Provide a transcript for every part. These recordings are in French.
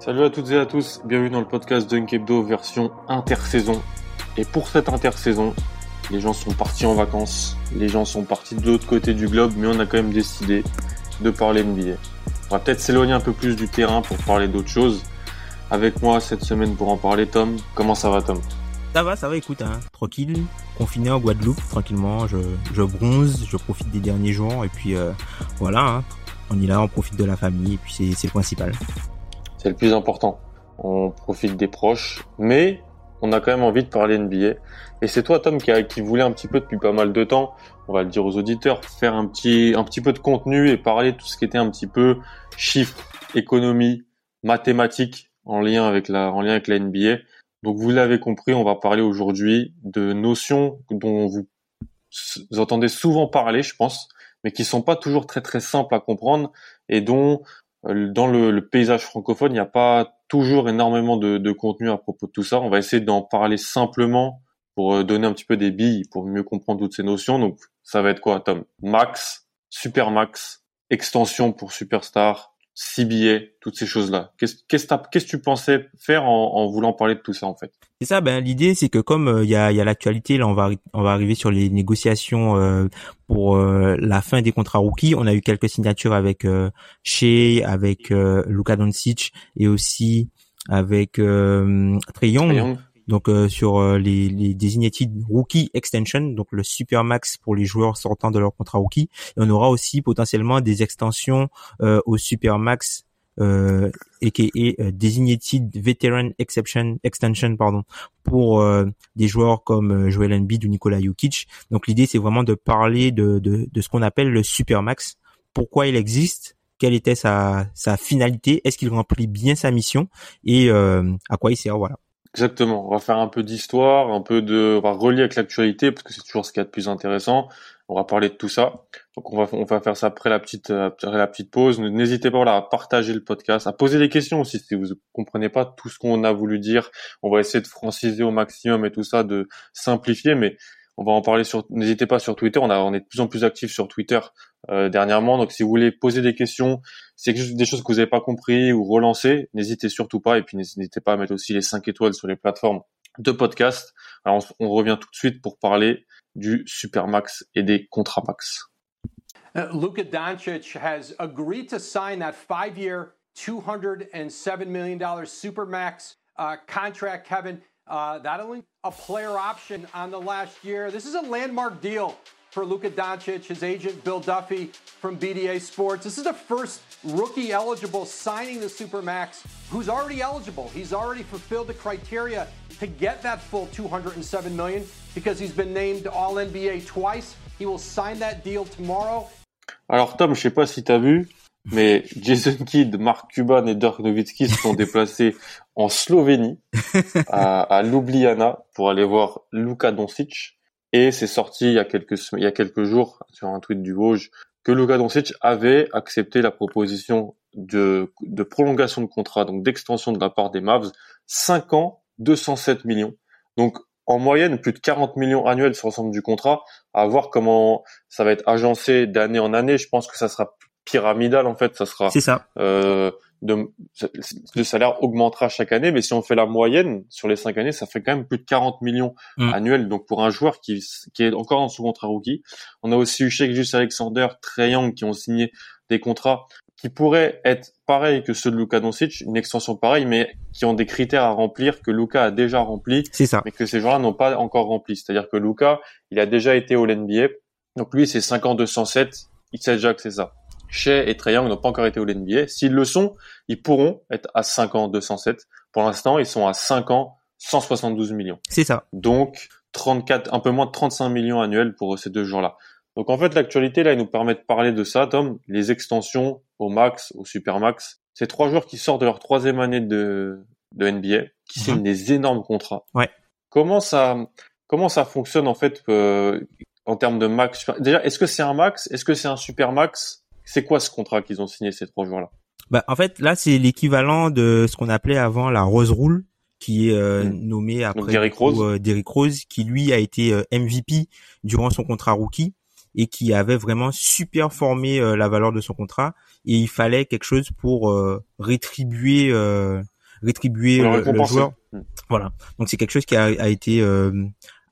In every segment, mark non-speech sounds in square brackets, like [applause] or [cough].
Salut à toutes et à tous, bienvenue dans le podcast Dunk Hebdo version intersaison. Et pour cette intersaison, les gens sont partis en vacances, les gens sont partis de l'autre côté du globe, mais on a quand même décidé de parler NBA. On va peut-être s'éloigner un peu plus du terrain pour parler d'autres choses. Avec moi cette semaine pour en parler, Tom. Comment ça va, Tom? Ça va, ça va, écoute, hein, tranquille, confiné en Guadeloupe, tranquillement, je, je bronze, je profite des derniers jours, et puis euh, voilà, hein, on est là, on profite de la famille, et puis c'est c'est le principal. C'est le plus important. On profite des proches, mais on a quand même envie de parler NBA. Et c'est toi, Tom, qui, a, qui voulait un petit peu depuis pas mal de temps, on va le dire aux auditeurs, faire un petit, un petit peu de contenu et parler de tout ce qui était un petit peu chiffres, économie, mathématiques en lien avec la, en lien avec la NBA. Donc vous l'avez compris, on va parler aujourd'hui de notions dont vous, vous entendez souvent parler, je pense, mais qui sont pas toujours très très simples à comprendre et dont dans le, paysage francophone, il n'y a pas toujours énormément de, de, contenu à propos de tout ça. On va essayer d'en parler simplement pour euh, donner un petit peu des billes pour mieux comprendre toutes ces notions. Donc ça va être quoi, Tom? Max, Super Max, extension pour Superstar, CBA, toutes ces choses-là. Qu'est-ce que tu pensais faire en, en, voulant parler de tout ça en fait? C'est ça. Ben l'idée c'est que comme il euh, y a, y a l'actualité, là on va on va arriver sur les négociations euh, pour euh, la fin des contrats rookies. On a eu quelques signatures avec euh, Shea, avec euh, Luka Doncic et aussi avec euh, Trey Young. Donc sur les, les designated rookie extension, donc le super max pour les joueurs sortant de leur contrat rookie. Et on aura aussi potentiellement des extensions au super max euh, aka euh, designated veteran exception extension pardon pour euh, des joueurs comme euh, Joel Embiid ou Nikola Jokic. Donc l'idée c'est vraiment de parler de, de, de ce qu'on appelle le supermax. Pourquoi il existe? Quelle était sa, sa finalité? Est-ce qu'il remplit bien sa mission? Et euh, à quoi il sert? Voilà. Exactement. On va faire un peu d'histoire, un peu de, on va relier avec l'actualité parce que c'est toujours ce qu'il y a de plus intéressant. On va parler de tout ça. Donc on va, on va faire ça après la petite, après la petite pause. N'hésitez pas voilà, à partager le podcast, à poser des questions aussi si vous comprenez pas tout ce qu'on a voulu dire. On va essayer de franciser au maximum et tout ça, de simplifier, mais on va en parler sur. N'hésitez pas sur Twitter. On est de plus en plus actifs sur Twitter euh, dernièrement. Donc si vous voulez poser des questions, c'est des choses que vous n'avez pas compris ou relancer, n'hésitez surtout pas. Et puis n'hésitez pas à mettre aussi les 5 étoiles sur les plateformes de podcast. Alors on, revient tout de suite pour parler du Supermax et des contrats max. Uh, Luka Doncic has agreed to sign that five-year, $207 million Supermax uh, contract, Kevin. Uh, that'll a player option on the last year. This is a landmark deal for Luka Doncic, his agent Bill Duffy from BDA Sports. This is the first rookie eligible signing the Supermax who's already eligible. He's already fulfilled the criteria to get that full 207 million because he's been named All NBA twice. He will sign that deal tomorrow. Alors Tom, je sais pas si tu as vu, mais Jason Kidd, Mark Cuban et Dirk Nowitzki se sont [laughs] déplacés en Slovénie, à, à Ljubljana, pour aller voir Luka Doncic. Et c'est sorti il y a quelques il y a quelques jours sur un tweet du Vosges que Luka Doncic avait accepté la proposition de, de prolongation de contrat, donc d'extension de la part des Mavs, 5 ans, 207 millions. Donc en moyenne plus de 40 millions annuels sur l'ensemble du contrat. À voir comment ça va être agencé d'année en année. Je pense que ça sera pyramidal en fait. Ça sera. C'est ça. Euh, de, le salaire augmentera chaque année, mais si on fait la moyenne sur les cinq années, ça fait quand même plus de 40 millions mm. annuels. Donc pour un joueur qui, qui est encore dans son contrat rookie, on a aussi eu Sheikh Jus Alexander, Trey Young qui ont signé des contrats qui pourraient être pareils que ceux de Luka Doncic, une extension pareille, mais qui ont des critères à remplir que Luka a déjà rempli, c'est ça. mais que ces gens-là n'ont pas encore rempli. C'est-à-dire que Luka, il a déjà été au NBA, donc lui c'est 5 ans 207, il sait déjà que c'est ça. Shea et Trae Young n'ont pas encore été au NBA. S'ils le sont, ils pourront être à 5 ans 207. Pour l'instant, ils sont à 5 ans 172 millions. C'est ça. Donc 34, un peu moins de 35 millions annuels pour ces deux joueurs-là. Donc en fait, l'actualité là, il nous permet de parler de ça, Tom, les extensions au max, au super max. Ces trois joueurs qui sortent de leur troisième année de, de NBA, qui signent des énormes contrats. Ouais. Comment ça, comment ça fonctionne en fait euh, en termes de max? Déjà, est-ce que c'est un max? Est-ce que c'est un super max C'est quoi ce contrat qu'ils ont signé ces trois joueurs-là? Bah en fait, là c'est l'équivalent de ce qu'on appelait avant la Rose Rule qui est euh, Mm. nommé après Derrick Rose. euh, Derrick Rose, qui lui a été euh, MVP durant son contrat rookie et qui avait vraiment super formé euh, la valeur de son contrat et il fallait quelque chose pour rétribuer rétribuer le joueur. Mm. Voilà. Donc c'est quelque chose qui a, a été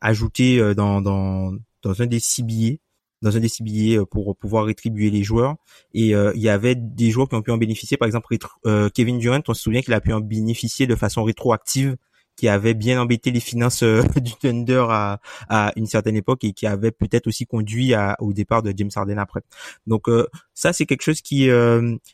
ajouté dans dans dans un des CBA dans un CBA euh, pour pouvoir rétribuer les joueurs et euh, il y avait des joueurs qui ont pu en bénéficier par exemple euh, Kevin Durant on se souvient qu'il a pu en bénéficier de façon rétroactive qui avait bien embêté les finances euh, [laughs] du Thunder à, à une certaine époque et qui avait peut-être aussi conduit à, au départ de James Harden après. Donc euh, ça c'est quelque chose qui est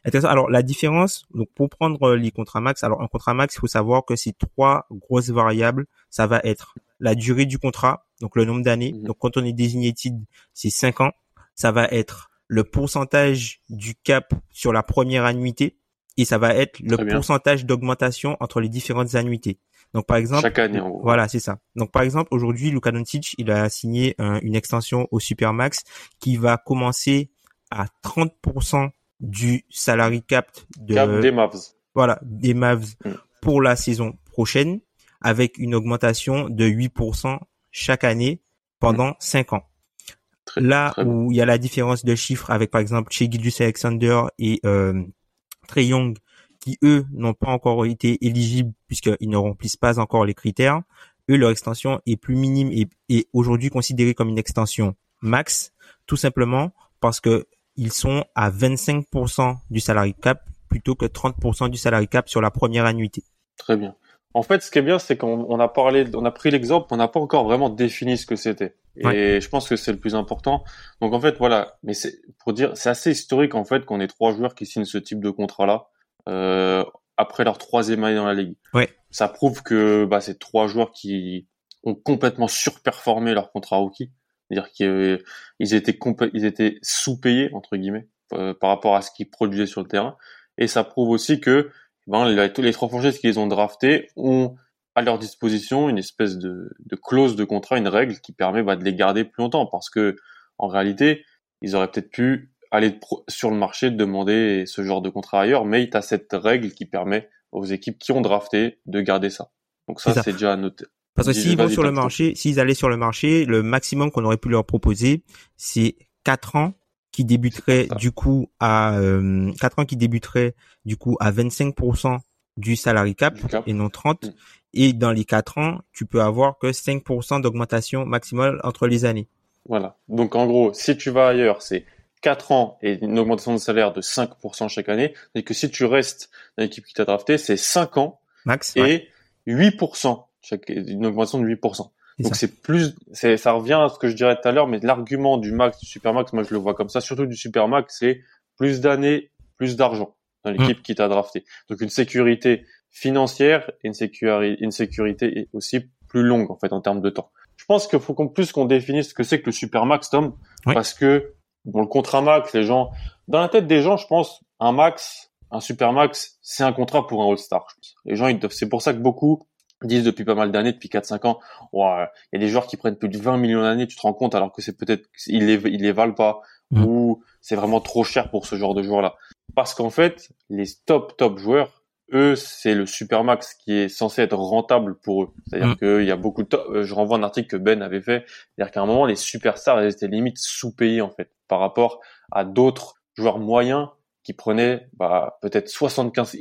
intéressant. Alors la différence, donc pour prendre les contrats max, alors un contrat max, il faut savoir que ces trois grosses variables, ça va être la durée du contrat, donc le nombre d'années. Mhm. Donc quand on est designated, c'est 5 ans. Ça va être le pourcentage du cap sur la première annuité et ça va être le pourcentage d'augmentation entre les différentes annuités. Donc par exemple, Chaque année, en gros. voilà, c'est ça. Donc par exemple, aujourd'hui, Luka Doncic, il a signé un- une extension au Supermax qui va commencer à 30% du salary cap de Cap des Mavs. voilà, des Mavs Mm. pour la saison prochaine avec une augmentation de 8% chaque année pendant 5 ans. Très- Là très où il y a la différence de chiffres avec par exemple chez Gildius Alexander et euh, Trey Young qui eux n'ont pas encore été éligibles puisqu'ils ne remplissent pas encore les critères, eux leur extension est plus minime et aujourd'hui considérée comme une extension max tout simplement parce que ils sont à 25% du salary cap plutôt que 30% du salary cap sur la première annuité. Très bien. En fait, ce qui est bien, c'est qu'on on a parlé, on a pris l'exemple, on n'a pas encore vraiment défini ce que c'était. Et je pense que c'est le plus important. Donc en fait, voilà. Mais c'est pour dire, c'est assez historique en fait qu'on ait trois joueurs qui signent ce type de contrat-là euh, après leur troisième année dans la ligue. Ouais. Ça prouve que bah, c'est trois joueurs qui ont complètement surperformé leur contrat rookie. C'est-à-dire qu'ils étaient complè- ils étaient sous-payés entre guillemets euh, par rapport à ce qu'ils produisaient sur le terrain. Et ça prouve aussi que ben, les, tous les trois franchises qu'ils ont draftés ont à leur disposition une espèce de, de clause de contrat, une règle qui permet bah, de les garder plus longtemps parce que en réalité, ils auraient peut-être pu aller sur le marché demander ce genre de contrat ailleurs, mais tu as cette règle qui permet aux équipes qui ont drafté de garder ça. Donc ça, C'est déjà noté. Parce que s'ils vont sur le marché, s'ils allaient sur le marché, le maximum qu'on aurait pu leur proposer, c'est 4 ans qui débuteraient Ça. du coup à euh, 4 ans qui débuteraient du coup à 25% du salary cap, Du cap. et non 30 Mm. et dans les 4 ans, tu peux avoir que 5% d'augmentation maximale entre les années. Voilà. Donc en gros, si tu vas ailleurs, c'est 4 ans et une augmentation de salaire de 5% chaque année, et que si tu restes dans l'équipe qui t'a drafté, c'est 5 ans Max ouais, et 8%, chaque, une augmentation de 8%. Donc c'est plus, c'est, ça revient à ce que je dirais tout à l'heure, mais l'argument du max, du supermax, moi je le vois comme ça, surtout du supermax, c'est plus d'années, plus d'argent dans Mm. l'équipe qui t'a drafté. Donc une sécurité financière et une sécurité, une sécurité aussi plus longue en fait en termes de temps. Je pense qu'il faut qu'on plus qu'on définisse ce que c'est que le supermax, Tom, parce que bon le contrat max, les gens, dans la tête des gens, je pense un max, un supermax, c'est un contrat pour un all-star. Les gens, ils doivent, c'est pour ça que beaucoup disent depuis pas mal d'années, depuis 4-5 ans, il y a des joueurs qui prennent plus de 20 millions d'années, tu te rends compte, alors que c'est peut-être, ils les, ils les valent pas, ou c'est vraiment trop cher pour ce genre de joueurs-là. Parce qu'en fait, les top, top joueurs, eux, c'est le supermax qui est censé être rentable pour eux. C'est-à-dire Mm. qu'il y a beaucoup de top, euh, je renvoie un article que Ben avait fait, c'est-à-dire qu'à un moment, les superstars, elles étaient limite sous-payés, en fait, par rapport à d'autres joueurs moyens qui prenaient, bah, peut-être 75,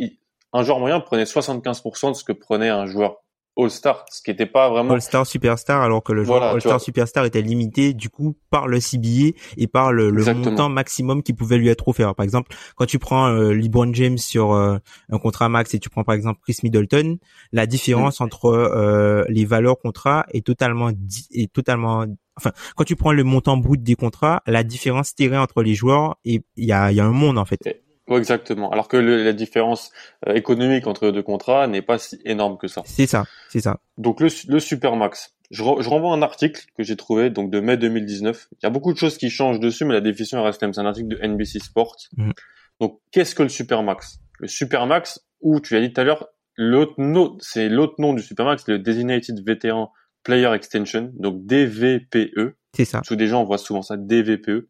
un joueur moyen prenait 75% de ce que prenait un joueur All-Star, ce qui n'était pas vraiment All-Star Superstar alors que le Voilà, tu All-Star. Superstar était limité du coup par le CBA et par le, montant maximum qui pouvait lui être offert. Par exemple, quand tu prends euh, LeBron James sur euh, un contrat max et tu prends par exemple Chris Middleton, la différence Mm. entre euh, les valeurs contrats est totalement est totalement enfin quand tu prends le montant brut des contrats, la différence terrain entre les joueurs et il y a il y a un monde en fait. Exactement. Alors que la différence euh, économique entre les deux contrats n'est pas si énorme que ça. C'est ça, c'est ça. Donc le, le Supermax. Je, je renvoie un article que j'ai trouvé donc de mai 2019. Il y a beaucoup de choses qui changent dessus, mais la définition reste la même. C'est un article de NBC Sports. Mm. Donc qu'est-ce que le Supermax? Le Supermax, ou tu as dit tout à l'heure, l'autre nom, c'est l'autre nom du Supermax, le Designated Veteran Player Extension, donc DVPE. C'est ça. Tous des gens voient souvent ça, DVPE.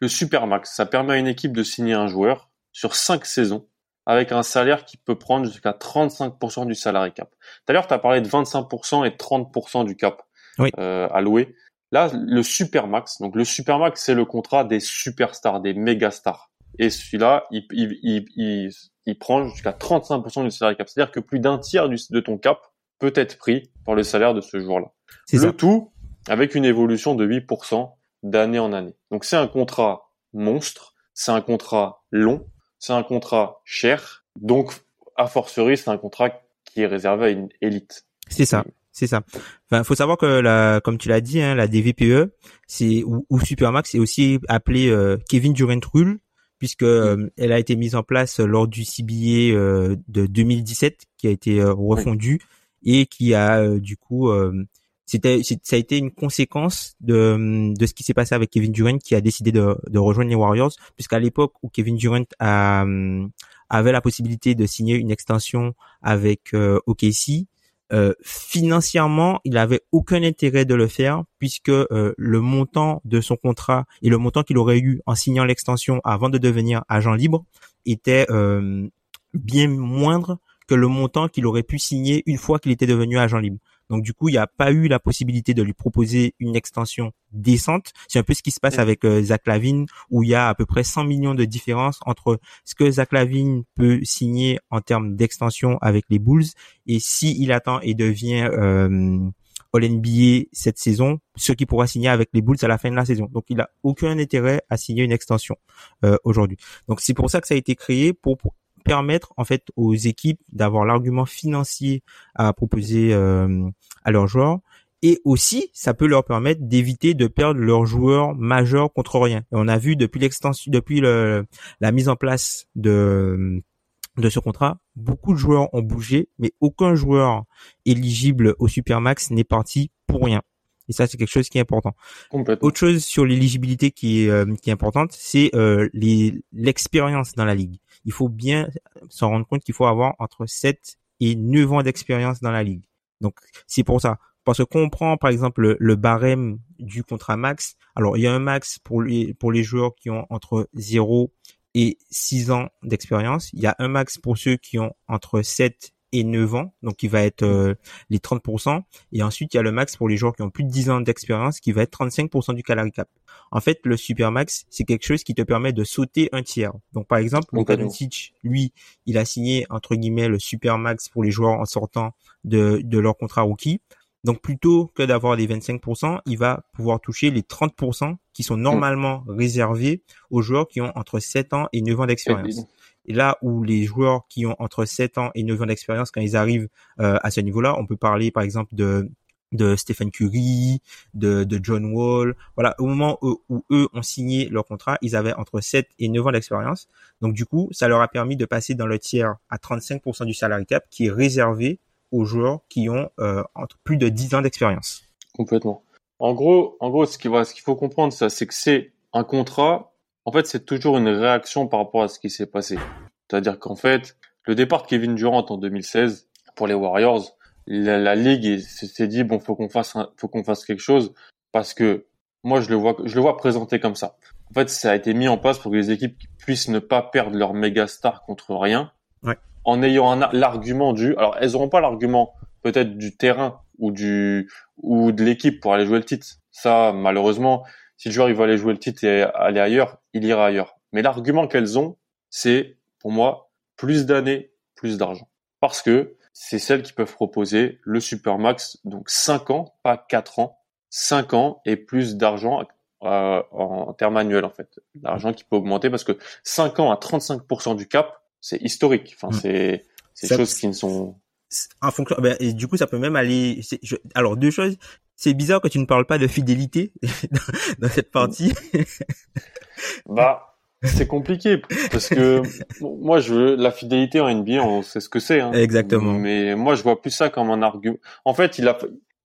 Le Supermax, ça permet à une équipe de signer un joueur sur cinq saisons avec un salaire qui peut prendre jusqu'à 35% du salarié cap. Tout à l'heure, tu as parlé de 25% et 30% du cap euh, alloué. Là, le Supermax, donc le Supermax, c'est le contrat des superstars, des méga stars. Et celui-là, il, il, il, il, prend jusqu'à 35% du salarié cap. C'est-à-dire que plus d'un tiers du, de ton cap peut être pris par le salaire de ce joueur-là. Le tout avec une évolution de 8% d'année en année. Donc c'est un contrat monstre, c'est un contrat long, c'est un contrat cher. Donc, a fortiori, c'est un contrat qui est réservé à une élite. C'est ça. C'est ça. Enfin, faut savoir que la, comme tu l'as dit, hein, la DVPE, c'est ou, Supermax, c'est aussi appelé euh, Kevin Durant Rule, puisque euh, elle a été mise en place lors du CBA euh, de 2017, qui a été refondu et qui a du coup c'était ça a été une conséquence de ce qui s'est passé avec Kevin Durant qui a décidé de, rejoindre les Warriors puisqu'à l'époque où Kevin Durant avait la possibilité de signer une extension avec euh, OKC euh, financièrement, il avait aucun intérêt de le faire puisque euh, le montant de son contrat et le montant qu'il aurait eu en signant l'extension avant de devenir agent libre était bien moindre que le montant qu'il aurait pu signer une fois qu'il était devenu agent libre. Donc du coup, il n'y a pas eu la possibilité de lui proposer une extension décente. C'est un peu ce qui se passe avec euh, Zach Lavine, où il y a à peu près 100 millions de différence entre ce que Zach Lavine peut signer en termes d'extension avec les Bulls et si il attend et devient euh, All NBA cette saison, ce qu'il pourra signer avec les Bulls à la fin de la saison. Donc il a aucun intérêt à signer une extension euh, aujourd'hui. Donc c'est pour ça que ça a été créé pour permettre en fait aux équipes d'avoir l'argument financier à proposer euh, à leurs joueurs et aussi ça peut leur permettre d'éviter de perdre leurs joueurs majeurs contre rien. Et on a vu depuis l'extension, depuis le, la mise en place de de ce contrat, beaucoup de joueurs ont bougé, mais aucun joueur éligible au Supermax n'est parti pour rien. Et ça, c'est quelque chose qui est important. Autre chose sur l'éligibilité qui est euh, qui est importante, c'est euh, l'expérience dans la ligue il faut bien s'en rendre compte qu'il faut avoir entre 7 et 9 ans d'expérience dans la ligue. Donc c'est pour ça. Parce qu'on prend par exemple le, barème du contrat max, alors il y a un max pour les pour les joueurs qui ont entre 0 et 6 ans d'expérience, il y a un max pour ceux qui ont entre 7 et 9 ans, donc qui va être euh, les 30%. Et ensuite, il y a le max pour les joueurs qui ont plus de 10 ans d'expérience, qui va être 35% du salary cap. En fait, le super max, c'est quelque chose qui te permet de sauter un tiers. Donc, par exemple, Luka Doncic, lui, il a signé, entre guillemets, le super max pour les joueurs en sortant de, de leur contrat rookie. Donc, plutôt que d'avoir les 25%, il va pouvoir toucher les 30% qui sont normalement réservés aux joueurs qui ont entre 7 ans et 9 ans d'expérience. Et là où les joueurs qui ont entre 7 ans et 9 ans d'expérience, quand ils arrivent euh, à ce niveau-là, on peut parler par exemple de de Stephen Curry, de, de John Wall. Voilà, au moment où, eux ont signé leur contrat, ils avaient entre 7 et 9 ans d'expérience. Donc du coup, ça leur a permis de passer dans le tiers à 35% du salary cap qui est réservé aux joueurs qui ont euh, entre plus de 10 ans d'expérience. Complètement. En gros, en gros, ce qu'il ce qu'il faut comprendre, ça, c'est que c'est un contrat en fait, c'est toujours une réaction par rapport à ce qui s'est passé. C'est-à-dire qu'en fait, le départ de Kevin Durant en 2016 pour les Warriors, la, ligue s'est dit bon, faut qu'on fasse, faut qu'on fasse quelque chose parce que moi je le vois, je le vois présenté comme ça. En fait, ça a été mis en place pour que les équipes puissent ne pas perdre leur méga star contre rien, ouais. en ayant l'argument du. Alors, elles n'auront pas l'argument peut-être du terrain ou du ou de l'équipe pour aller jouer le titre. Ça, malheureusement, si le joueur il va aller jouer le titre et aller ailleurs, il ira ailleurs. Mais l'argument qu'elles ont, c'est pour moi plus d'années, plus d'argent. Parce que c'est celles qui peuvent proposer le Supermax, donc 5 ans, pas 4 ans, 5 ans et plus d'argent euh, en termes annuels en fait. L'argent qui peut augmenter parce que 5 ans à 35% du cap, c'est historique. Enfin, mm. c'est c'est des choses qui ne sont en fonction ben, et du coup ça peut même aller alors deux choses c'est bizarre que tu ne parles pas de fidélité [laughs] dans, cette partie [laughs] bah c'est compliqué parce que moi, je veux la fidélité en NBA, on sait ce que c'est. Hein. Exactement. Mais moi, je vois plus ça comme un argument. En fait, il a,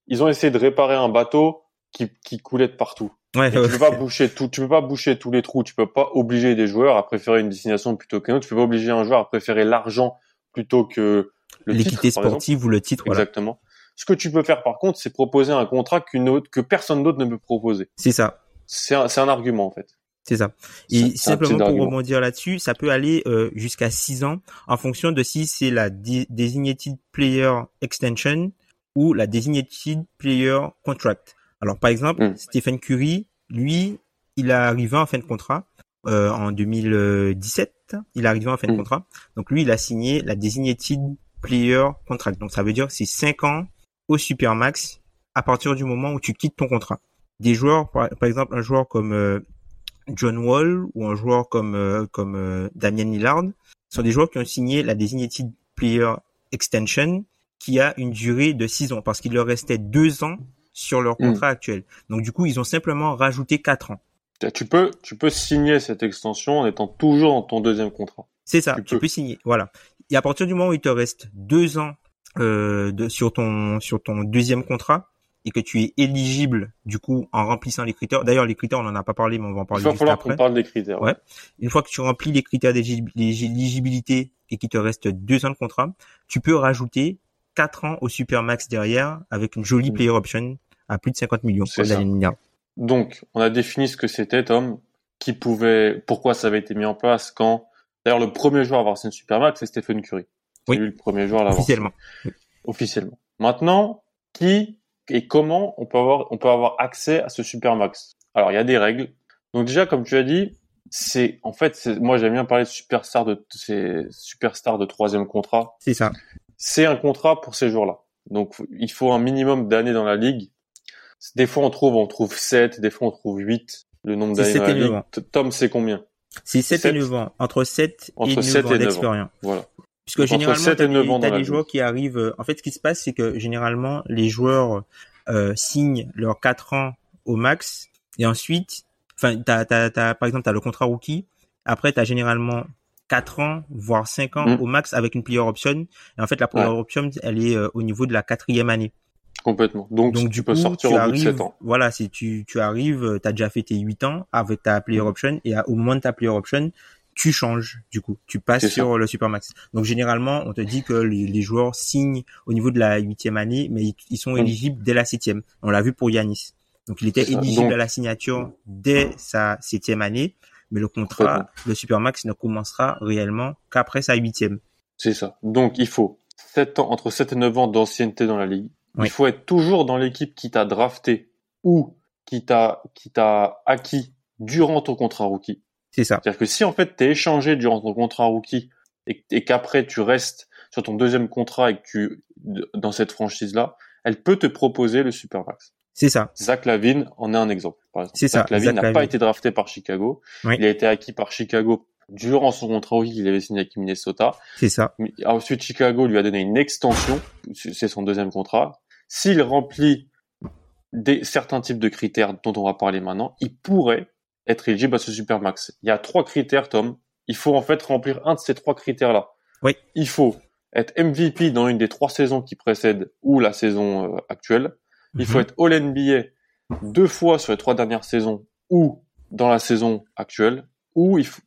ils ont essayé de réparer un bateau qui, qui coulait de partout. Ouais, Et tu peux pas boucher tout, tu peux pas boucher tous les trous. Tu peux pas obliger des joueurs à préférer une destination plutôt qu'une autre. Tu peux pas obliger un joueur à préférer l'argent plutôt que le l'équité sportive ou le titre. Voilà. Ce que tu peux faire par contre, c'est proposer un contrat qu'une autre, que personne d'autre ne peut proposer. C'est ça. C'est un, un argument en fait. C'est ça. Et simplement pour argument. rebondir là-dessus, ça peut aller euh, jusqu'à 6 ans en fonction de si c'est la de- Designated Player Extension ou la Designated Player Contract. Alors par exemple, Mm. Stephen Curry, lui, il est arrivé en fin de contrat euh, en 2017. Il est arrivé en fin de Mm. contrat. Donc lui, il a signé la Designated Player Contract. Donc ça veut dire que c'est 5 ans au Supermax à partir du moment où tu quittes ton contrat. Des joueurs, par, par exemple, un joueur comme euh, John Wall ou un joueur comme euh, comme euh, Damian Lillard sont des joueurs qui ont signé la Designated Player Extension qui a une durée de 6 ans parce qu'il leur restait 2 ans sur leur Mm. contrat actuel. Donc du coup, ils ont simplement rajouté 4 ans. Tu peux, tu peux signer cette extension en étant toujours dans ton deuxième contrat. C'est ça, Tu tu, peux. peux signer. Voilà. Et à partir du moment où il te reste 2 ans euh, de, sur ton sur ton deuxième contrat et que tu es éligible du coup en remplissant les critères. D'ailleurs, les critères, on en a pas parlé, mais on va en Il parler va juste falloir qu'on parle des critères. Ouais. Une fois que tu remplis les critères d'éligi- d'éligibilité et qu'il te reste deux ans de contrat, tu peux rajouter quatre ans au Supermax derrière avec une jolie Mm. player option à plus de 50 millions. Donc, on a défini ce que c'était, Tom, qui pouvait, pourquoi ça avait été mis en place, quand. D'ailleurs, le premier joueur à avoir signé Supermax, c'est Stephen Curry. Oui. lui le premier joueur à l'avoir Officiellement. Officiellement. Maintenant, qui et comment on peut avoir, on peut avoir accès à ce Supermax? Alors, il y a des règles. Donc déjà, comme tu as dit, c'est en fait, c'est- moi j'aime bien parler de superstar de ces superstars de troisième contrat. C'est ça. c'est un contrat pour ces joueurs-là. Donc, il faut un minimum d'années dans la ligue. Des fois, on trouve, on trouve 7, des fois, on trouve 8, le nombre d'années dans 7 la et ligue. 9 ans. T- Tom, c'est combien? C'est 7 et Sept. 9 ans. Entre 7 Entre et 9 sept ans et neuf ans. d'expérience. Voilà. Puisque généralement, 7 et t'as des, 9 ans dans t'as la des ligue. joueurs qui arrivent. euh, En fait, ce qui se passe, c'est que généralement, les joueurs euh, signent leurs 4 ans au max, et ensuite, enfin, t'as, t'as, t'as, par exemple, t'as le contrat rookie. Après, t'as généralement 4 ans, voire 5 ans Mm. au max avec une player option. Et en fait, la player Ouais. option, elle est euh, au niveau de la quatrième année. Complètement. Donc, Donc tu du peux coup, sortir tu au bout de arrives, 7 ans. voilà, si tu, tu arrives, tu as déjà fait tes 8 ans avec ta player Mhm. option et à- au moment de ta player option, tu changes du coup, tu passes sur le supermax. Donc généralement, on te dit que les, les joueurs signent au niveau de la huitième année, mais ils, ils sont Mhm. éligibles dès la septième. On l'a vu pour Yanis. Donc il était éligible Donc- à la signature dès sa septième année, mais le contrat, le supermax ne commencera réellement qu'après sa huitième. C'est ça. Donc, il faut 7 ans, entre 7 et 9 ans d'ancienneté dans la ligue. Oui. Il faut être toujours dans l'équipe qui t'a drafté ou qui t'a, qui t'a acquis durant ton contrat rookie. C'est ça. C'est-à-dire que si en fait t'es échangé durant ton contrat rookie et, et qu'après tu restes sur ton deuxième contrat et que tu dans cette franchise là, elle peut te proposer le supermax. C'est ça. Zach Lavine en est un exemple. Par exemple. C'est ça, Zach Lavine Zach n'a pas Lavine. été drafté par Chicago. Oui. Il a été acquis par Chicago durant son contrat rookie qu'il avait signé avec Minnesota. C'est ça. Ensuite, Chicago lui a donné une extension. C'est son deuxième contrat. S'il remplit des, certains types de critères dont on va parler maintenant, il pourrait être éligible à ce Supermax. Il y a trois critères, Tom. Il faut en fait remplir un de ces trois critères-là. Oui. Il faut être MVP dans une des trois saisons qui précèdent ou la saison euh, actuelle. Il faut Mhm. être All NBA deux fois sur les trois dernières saisons ou dans la saison actuelle. Ou il faut,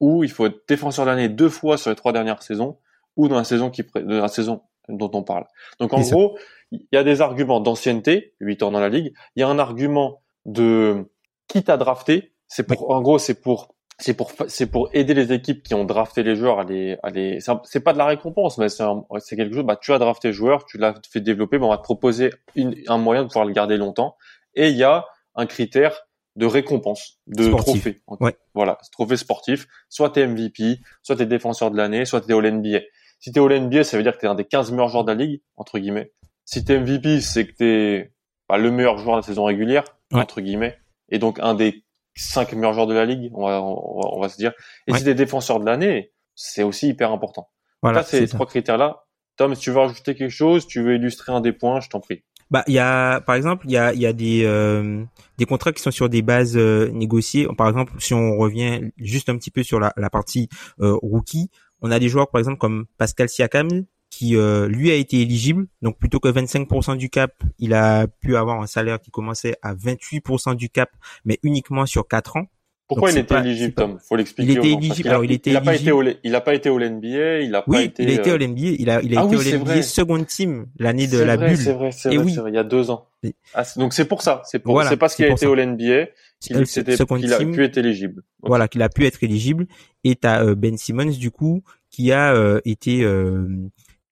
ou il faut être défenseur de l'année deux fois sur les trois dernières saisons ou dans la saison qui pré- dans la saison dont on parle. Donc en gros, il y a des arguments d'ancienneté, 8 ans dans la ligue. Il y a un argument de qui t'a drafté. C'est pour, en gros, c'est pour, c'est pour, c'est pour aider les équipes qui ont drafté les joueurs à les, à les, c'est pas de la récompense, mais c'est c'est quelque chose, bah, tu as drafté le joueur, tu l'as fait développer, bah, on va te proposer une, un moyen de pouvoir le garder longtemps. Et il y a un critère de récompense, de Sportif. trophée. Ouais. Voilà, trophée sportif. Soit t'es MVP, soit t'es défenseur de l'année, soit t'es All NBA. Si t'es All NBA, ça veut dire que t'es un des 15 meilleurs joueurs de la ligue, entre guillemets. Si t'es MVP, c'est que t'es bah, le meilleur joueur de la saison régulière, Ouais. entre guillemets. Et donc un des 5 meilleurs joueurs de la ligue, on va, on va, on va se dire. Et Ouais. si t'es défenseur de l'année, c'est aussi hyper important. Voilà. les ça. trois critères-là. Tom, si tu veux rajouter quelque chose, tu veux illustrer un des points, je t'en prie. Bah, il y a, par exemple, il y a, il y a des euh, des contrats qui sont sur des bases euh, négociées. Par exemple, si on revient juste un petit peu sur la, la partie euh, rookie, on a des joueurs, par exemple, comme Pascal Siakam, qui lui a été éligible. Donc, plutôt que 25% du cap, il a pu avoir un salaire qui commençait à 28% du cap, mais uniquement sur 4 ans. Pourquoi il était éligible, Tom? Faut l'expliquer. Il était éligible. Alors, il était il a pas été au, il a pas été au NBA, il a oui, pas été. il a été au NBA. Il a, il a Ah été oui, au NBA vrai. second team l'année de la vrai, bulle. C'est vrai, c'est Et vrai, oui. vrai, il y a deux ans. Ah, donc c'est pour ça. C'est pour, Voilà, c'est parce qu'il a été ça. au NBA qu'il Euh, qu'il a team. pu être éligible. Voilà, qu'il a pu être éligible. Et t'as euh, Ben Simmons du coup qui a euh, été euh,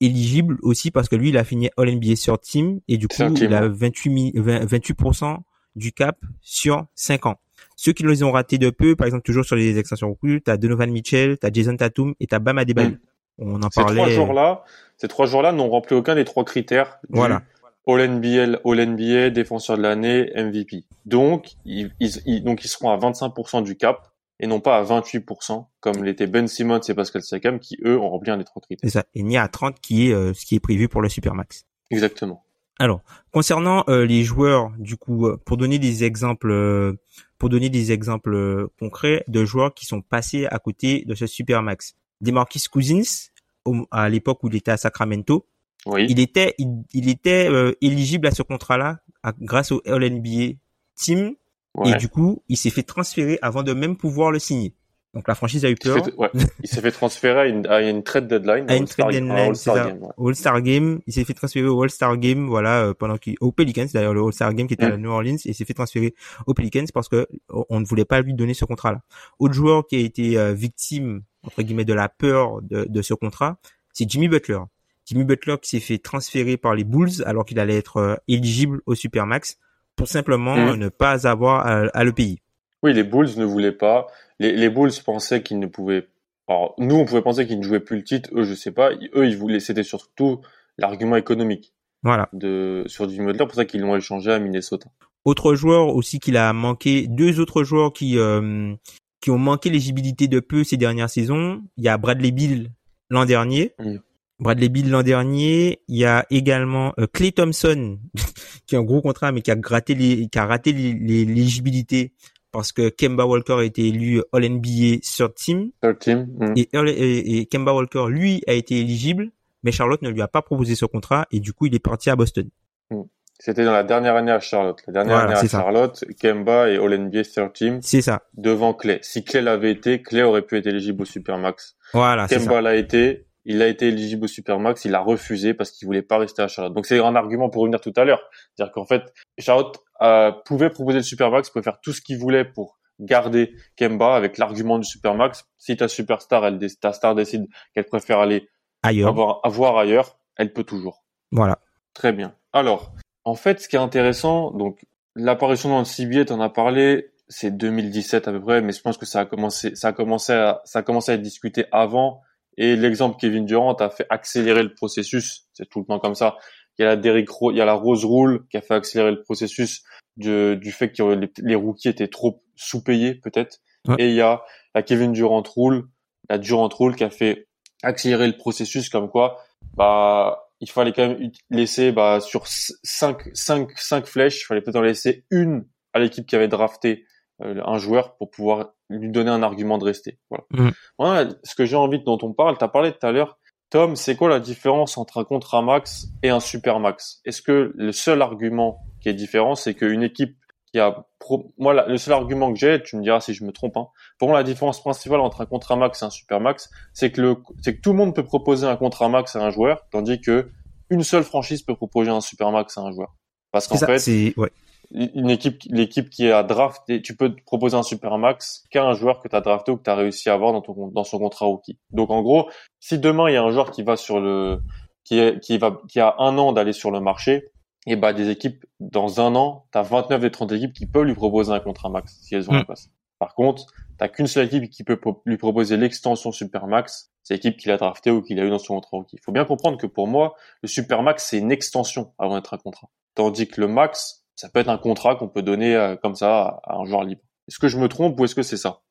éligible aussi parce que lui il a fini All NBA sur team et du coup il a ouais. 28 mi- 20 28% du cap sur 5 ans. Ceux qui les ont ratés de peu, par exemple toujours sur les extensions recrues, t'as Donovan Mitchell, t'as Jason Tatum et t'as Bam Adebayo. Mm. On en Ces parlait. trois joueurs-là, ces trois joueurs-là n'ont rempli aucun des trois critères. du Voilà. All NBA, All NBA, défenseur de l'année, MVP. Donc, ils, ils- ils- donc ils seront à 25% du cap et non pas à 28% comme l'était Ben Simmons et Pascal Siakam qui eux ont rempli un des trois critères. C'est ça. Et ni à 30 qui est euh, ce qui est prévu pour le Supermax. Exactement. Alors, concernant euh, les joueurs, du coup, euh, pour donner des exemples, euh, pour donner des exemples euh, concrets de joueurs qui sont passés à côté de ce supermax. Demarcus Cousins, au- à l'époque où il était à Sacramento, Oui. il était, il, il était euh, éligible à ce contrat-là à- grâce au All NBA Team, Ouais. et du coup, il s'est fait transférer avant de même pouvoir le signer. Donc la franchise a eu Il s'est peur. fait, ouais. [laughs] il s'est fait transférer à une, à une trade deadline. à une trade deadline, c'est All-Star ça. Game, ouais. Au All-Star Game, il s'est fait transférer au All-Star Game, voilà, euh, pendant qu'il, au Pelicans, d'ailleurs, le All-Star Game qui était à Mm. New Orleans, et il s'est fait transférer au Pelicans parce que on on ne voulait pas lui donner ce contrat-là. Autre joueur qui a été euh, victime, entre guillemets, de la peur de, de ce contrat, c'est Jimmy Butler. Jimmy Butler qui s'est fait transférer par les Bulls alors qu'il allait être euh, éligible au Supermax pour simplement Mm. ne pas avoir à, à le payer. Oui, les Bulls ne voulaient pas. Les, les Bulls pensaient qu'ils ne pouvaient. Alors, nous, on pouvait penser qu'ils ne jouaient plus le titre. Eux, je sais pas. Eux, ils voulaient. C'était surtout l'argument économique Voilà. de sur Jimmy Butler. Pour ça qu'ils l'ont échangé à Minnesota. Autre joueur aussi qu'il a manqué, deux autres joueurs qui euh, qui ont manqué l'éligibilité de peu ces dernières saisons. Il y a Bradley Bill l'an dernier. Bradley Bill l'an dernier. Il y a également euh, Clay Thompson [laughs] qui a un gros contrat mais qui a gratté les, qui a raté l'éligibilité parce que Kemba Walker a été élu All NBA third team Third team. mm. et, et, et Kemba Walker lui a été éligible mais Charlotte ne lui a pas proposé ce contrat et du coup il est parti à Boston. C'était dans la dernière année à Charlotte. La dernière Voilà, année à ça. Charlotte, Kemba et All NBA third team C'est ça. devant Clay. Si Clay l'avait été, Clay aurait pu être éligible au Supermax. Voilà. Kemba l'a été. Il a été éligible au Supermax, il a refusé parce qu'il voulait pas rester à Charlotte. Donc c'est un argument pour revenir tout à l'heure. C'est-à-dire qu'en fait, Charlotte euh, pouvait proposer le Supermax, pouvait faire tout ce qu'il voulait pour garder Kemba avec l'argument du Supermax. Si ta superstar, elle, ta star décide qu'elle préfère aller Ailleurs. avoir, avoir ailleurs, elle peut toujours. Voilà. Très bien. Alors, en fait, ce qui est intéressant, donc l'apparition dans le CBA, t'en as parlé, c'est 2017 à peu près, mais je pense que ça a commencé, ça a commencé à, ça a commencé à être discuté avant. Et l'exemple Kevin Durant a fait accélérer le processus. C'est tout le temps comme ça. Il y a la Derrick Rose, il y a la Rose Rule qui a fait accélérer le processus de- du fait que les, les rookies étaient trop sous-payés peut-être. Ouais. Et il y a la Kevin Durant Rule, la Durant Rule qui a fait accélérer le processus comme quoi, bah, il fallait quand même laisser, bah, sur 5, cinq, cinq flèches, il fallait peut-être en laisser une à l'équipe qui avait drafté euh, un joueur pour pouvoir lui donner un argument de rester. Voilà. Mhm. Voilà, ce que j'ai envie dont on parle, tu as parlé tout à l'heure. Tom, c'est quoi la différence entre un contrat max et un super max? Est-ce que le seul argument qui est différent, c'est qu'une équipe qui a pro... moi la- le seul argument que j'ai, tu me diras si je me trompe, hein, pour moi la différence principale entre un contrat max et un super max, c'est que le c'est que tout le monde peut proposer un contrat max à un joueur, tandis que une seule franchise peut proposer un super max à un joueur. Parce qu'en fait, C'est ouais. Une équipe, l'équipe qui est à draft, et tu peux te proposer un super max qu'à un joueur que tu as drafté ou que tu as réussi à avoir dans ton dans son contrat rookie. Donc en gros, si demain il y a un joueur qui va sur le qui est qui va qui a un an d'aller sur le marché, et bah des équipes dans un an, tu as 29 des 30 équipes qui peuvent lui proposer un contrat max si elles ont Mm. la place. Par contre, t'as qu'une seule équipe qui peut lui proposer l'extension Supermax, c'est l'équipe qu'il a drafté ou qu'il a eu dans son contrat rookie. Il faut bien comprendre que pour moi, le Supermax, c'est une extension avant d'être un contrat. Tandis que le max, ça peut être un contrat qu'on peut donner euh, comme ça à, un joueur libre. Est-ce que je me trompe ou est-ce que c'est ça?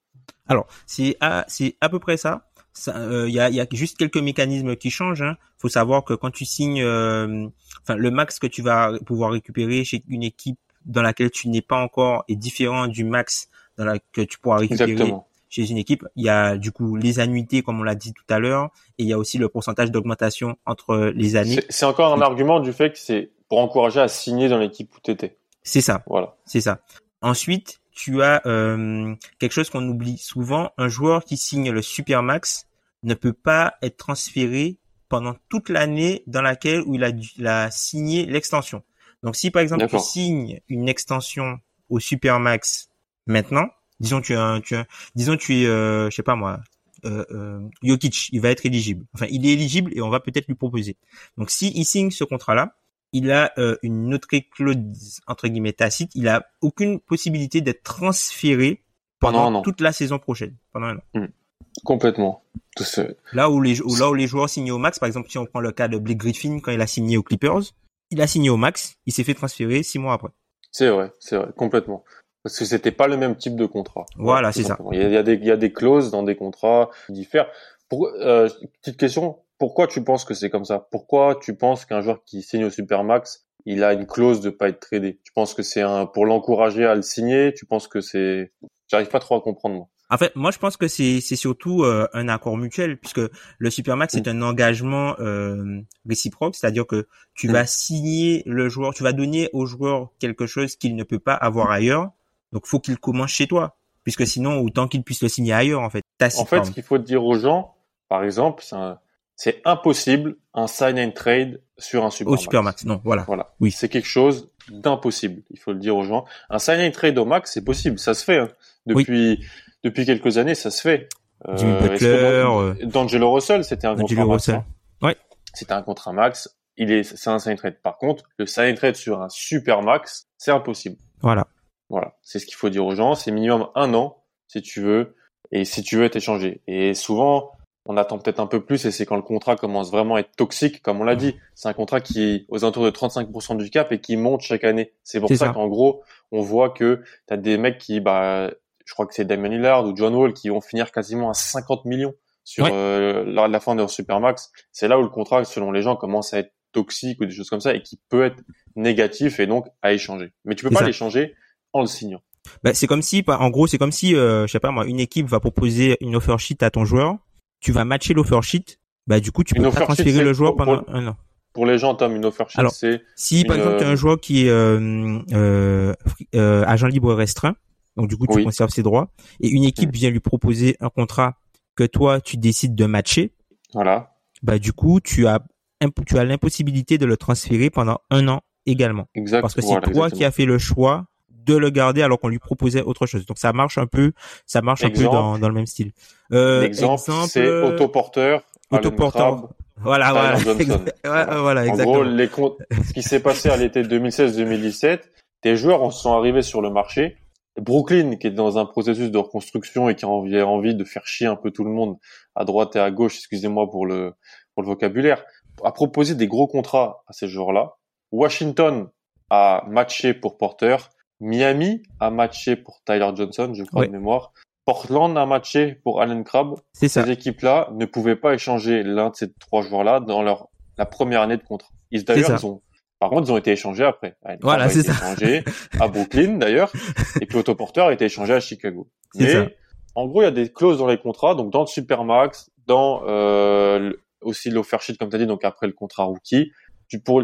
Alors, c'est à, c'est à peu près ça. il y, a, y, a, juste quelques mécanismes qui changent. Hein. faut savoir que quand tu signes, enfin le max que tu vas pouvoir récupérer chez une équipe dans laquelle tu n'es pas encore est différent du max dans la que tu pourras récupérer Exactement. chez une équipe. Il y a du coup les annuités comme on l'a dit tout à l'heure et il y a aussi le pourcentage d'augmentation entre les années. C'est encore un argument du fait que c'est pour encourager à signer dans l'équipe où tu étais. C'est ça. Voilà. C'est ça. Ensuite, tu as euh, quelque chose qu'on oublie souvent, un joueur qui signe le super max ne peut pas être transféré pendant toute l'année dans laquelle où il a, il a signé l'extension. Donc si par exemple tu signes une extension au Supermax maintenant, disons tu as, tu as, disons tu es, euh, je sais pas moi, euh, euh, Jokic, il va être éligible. Enfin, il est éligible et on va peut-être lui proposer. Donc si il signe ce contrat-là, il a euh, une autre clause entre guillemets tacite. Il a aucune possibilité d'être transféré pendant toute la saison prochaine, pendant un an. Hmm. Complètement. Tout là où les là où les joueurs signent au max, par exemple, si on prend le cas de Blake Griffin quand il a signé aux Clippers, il a signé au max, il s'est fait transférer six mois après. C'est vrai, c'est vrai, complètement. Parce que c'était pas le même type de contrat. Voilà, c'est ça. Il y, a, des, il y a des clauses dans des contrats qui diffèrent. Pour, euh, petite question, pourquoi tu penses que c'est comme ça? Pourquoi tu penses qu'un joueur qui signe au Supermax, il a une clause de pas être tradé? Tu penses que c'est un pour l'encourager à le signer? Tu penses que c'est J'arrive pas trop à comprendre moi. En fait, moi je pense que c'est c'est surtout euh, un accord mutuel puisque le supermax c'est mm. un engagement euh, réciproque, c'est-à-dire que tu mm. vas signer le joueur, tu vas donner au joueur quelque chose qu'il ne peut pas avoir ailleurs. Donc faut qu'il commence chez toi puisque sinon autant qu'il puisse le signer ailleurs en fait. En fait, ce qu'il faut dire aux gens, par exemple, c'est impossible un sign and trade sur un supermax. Au supermax, non, voilà. Voilà. Oui. C'est quelque chose d'impossible. Il faut le dire aux gens. Un sign and trade au max, c'est possible, ça se fait. Hein. Depuis depuis quelques années, ça se fait. Jimmy euh, Butler, euh, D'Angelo Russell, c'était un contrat max. Hein. Ouais. C'était un contrat max. Il est, c'est un sign trade. Par contre, le sign trade sur un super max, c'est impossible. Voilà. Voilà. C'est ce qu'il faut dire aux gens. C'est minimum un an, si tu veux, et si tu veux être échangé. Et souvent, on attend peut-être un peu plus et c'est quand le contrat commence vraiment à être toxique, comme on l'a dit. C'est un contrat qui est aux alentours de 35% du cap et qui monte chaque année. C'est pour ça, qu'en gros, on voit que tu as des mecs qui, bah, je crois que c'est Damon Lillard ou John Wall qui vont finir quasiment à 50 millions sur euh, la, fin de leur supermax. C'est là où le contrat, selon les gens, commence à être toxique ou des choses comme ça et qui peut être négatif et donc à échanger. Mais tu peux pas l'échanger en le signant. Bah, c'est comme si, en gros, c'est comme si, euh, je sais pas moi, une équipe va proposer une offer sheet à ton joueur, tu vas matcher l'offer sheet, bah du coup tu peux pas transférer le joueur pendant un an. Pour les gens, Tom, une offer sheet, c'est si par exemple tu as un joueur qui est euh, euh, euh, agent libre restreint, donc du coup, tu conserves ses droits. Et une équipe vient lui proposer un contrat que toi, tu décides de matcher. Voilà. Bah du coup, tu as tu as l'impossibilité de le transférer pendant un an également. Exact. Parce que c'est toi qui as fait le choix de le garder alors qu'on lui proposait autre chose. Donc ça marche un peu, ça marche un peu dans, dans le même style. Euh, exemple, c'est autoporteur. Autoporteur. [laughs] Voilà, voilà. voilà, exactement. En gros, les ce qui s'est passé à l'été 2016-2017, tes joueurs sont arrivés sur le marché Brooklyn, qui est dans un processus de reconstruction et qui a envie, de faire chier un peu tout le monde à droite et à gauche, excusez-moi pour le, pour le vocabulaire, a proposé des gros contrats à ces joueurs-là. Washington a matché pour Porter. Miami a matché pour Tyler Johnson, je crois de mémoire. Portland a matché pour Allen Crabbe. Ces équipes-là ne pouvaient pas échanger l'un de ces trois joueurs-là dans leur la première année de contrat. Ils d'ailleurs ils ont par contre, ils ont été échangés après. Voilà, c'est ça. Échangés à [laughs] Brooklyn d'ailleurs, et puis Autoporteur a été échangé à Chicago. Mais ça. en gros, il y a des clauses dans les contrats, donc dans le Supermax, dans euh, aussi l'offersheet comme tu as dit, donc après le contrat rookie, tu pour,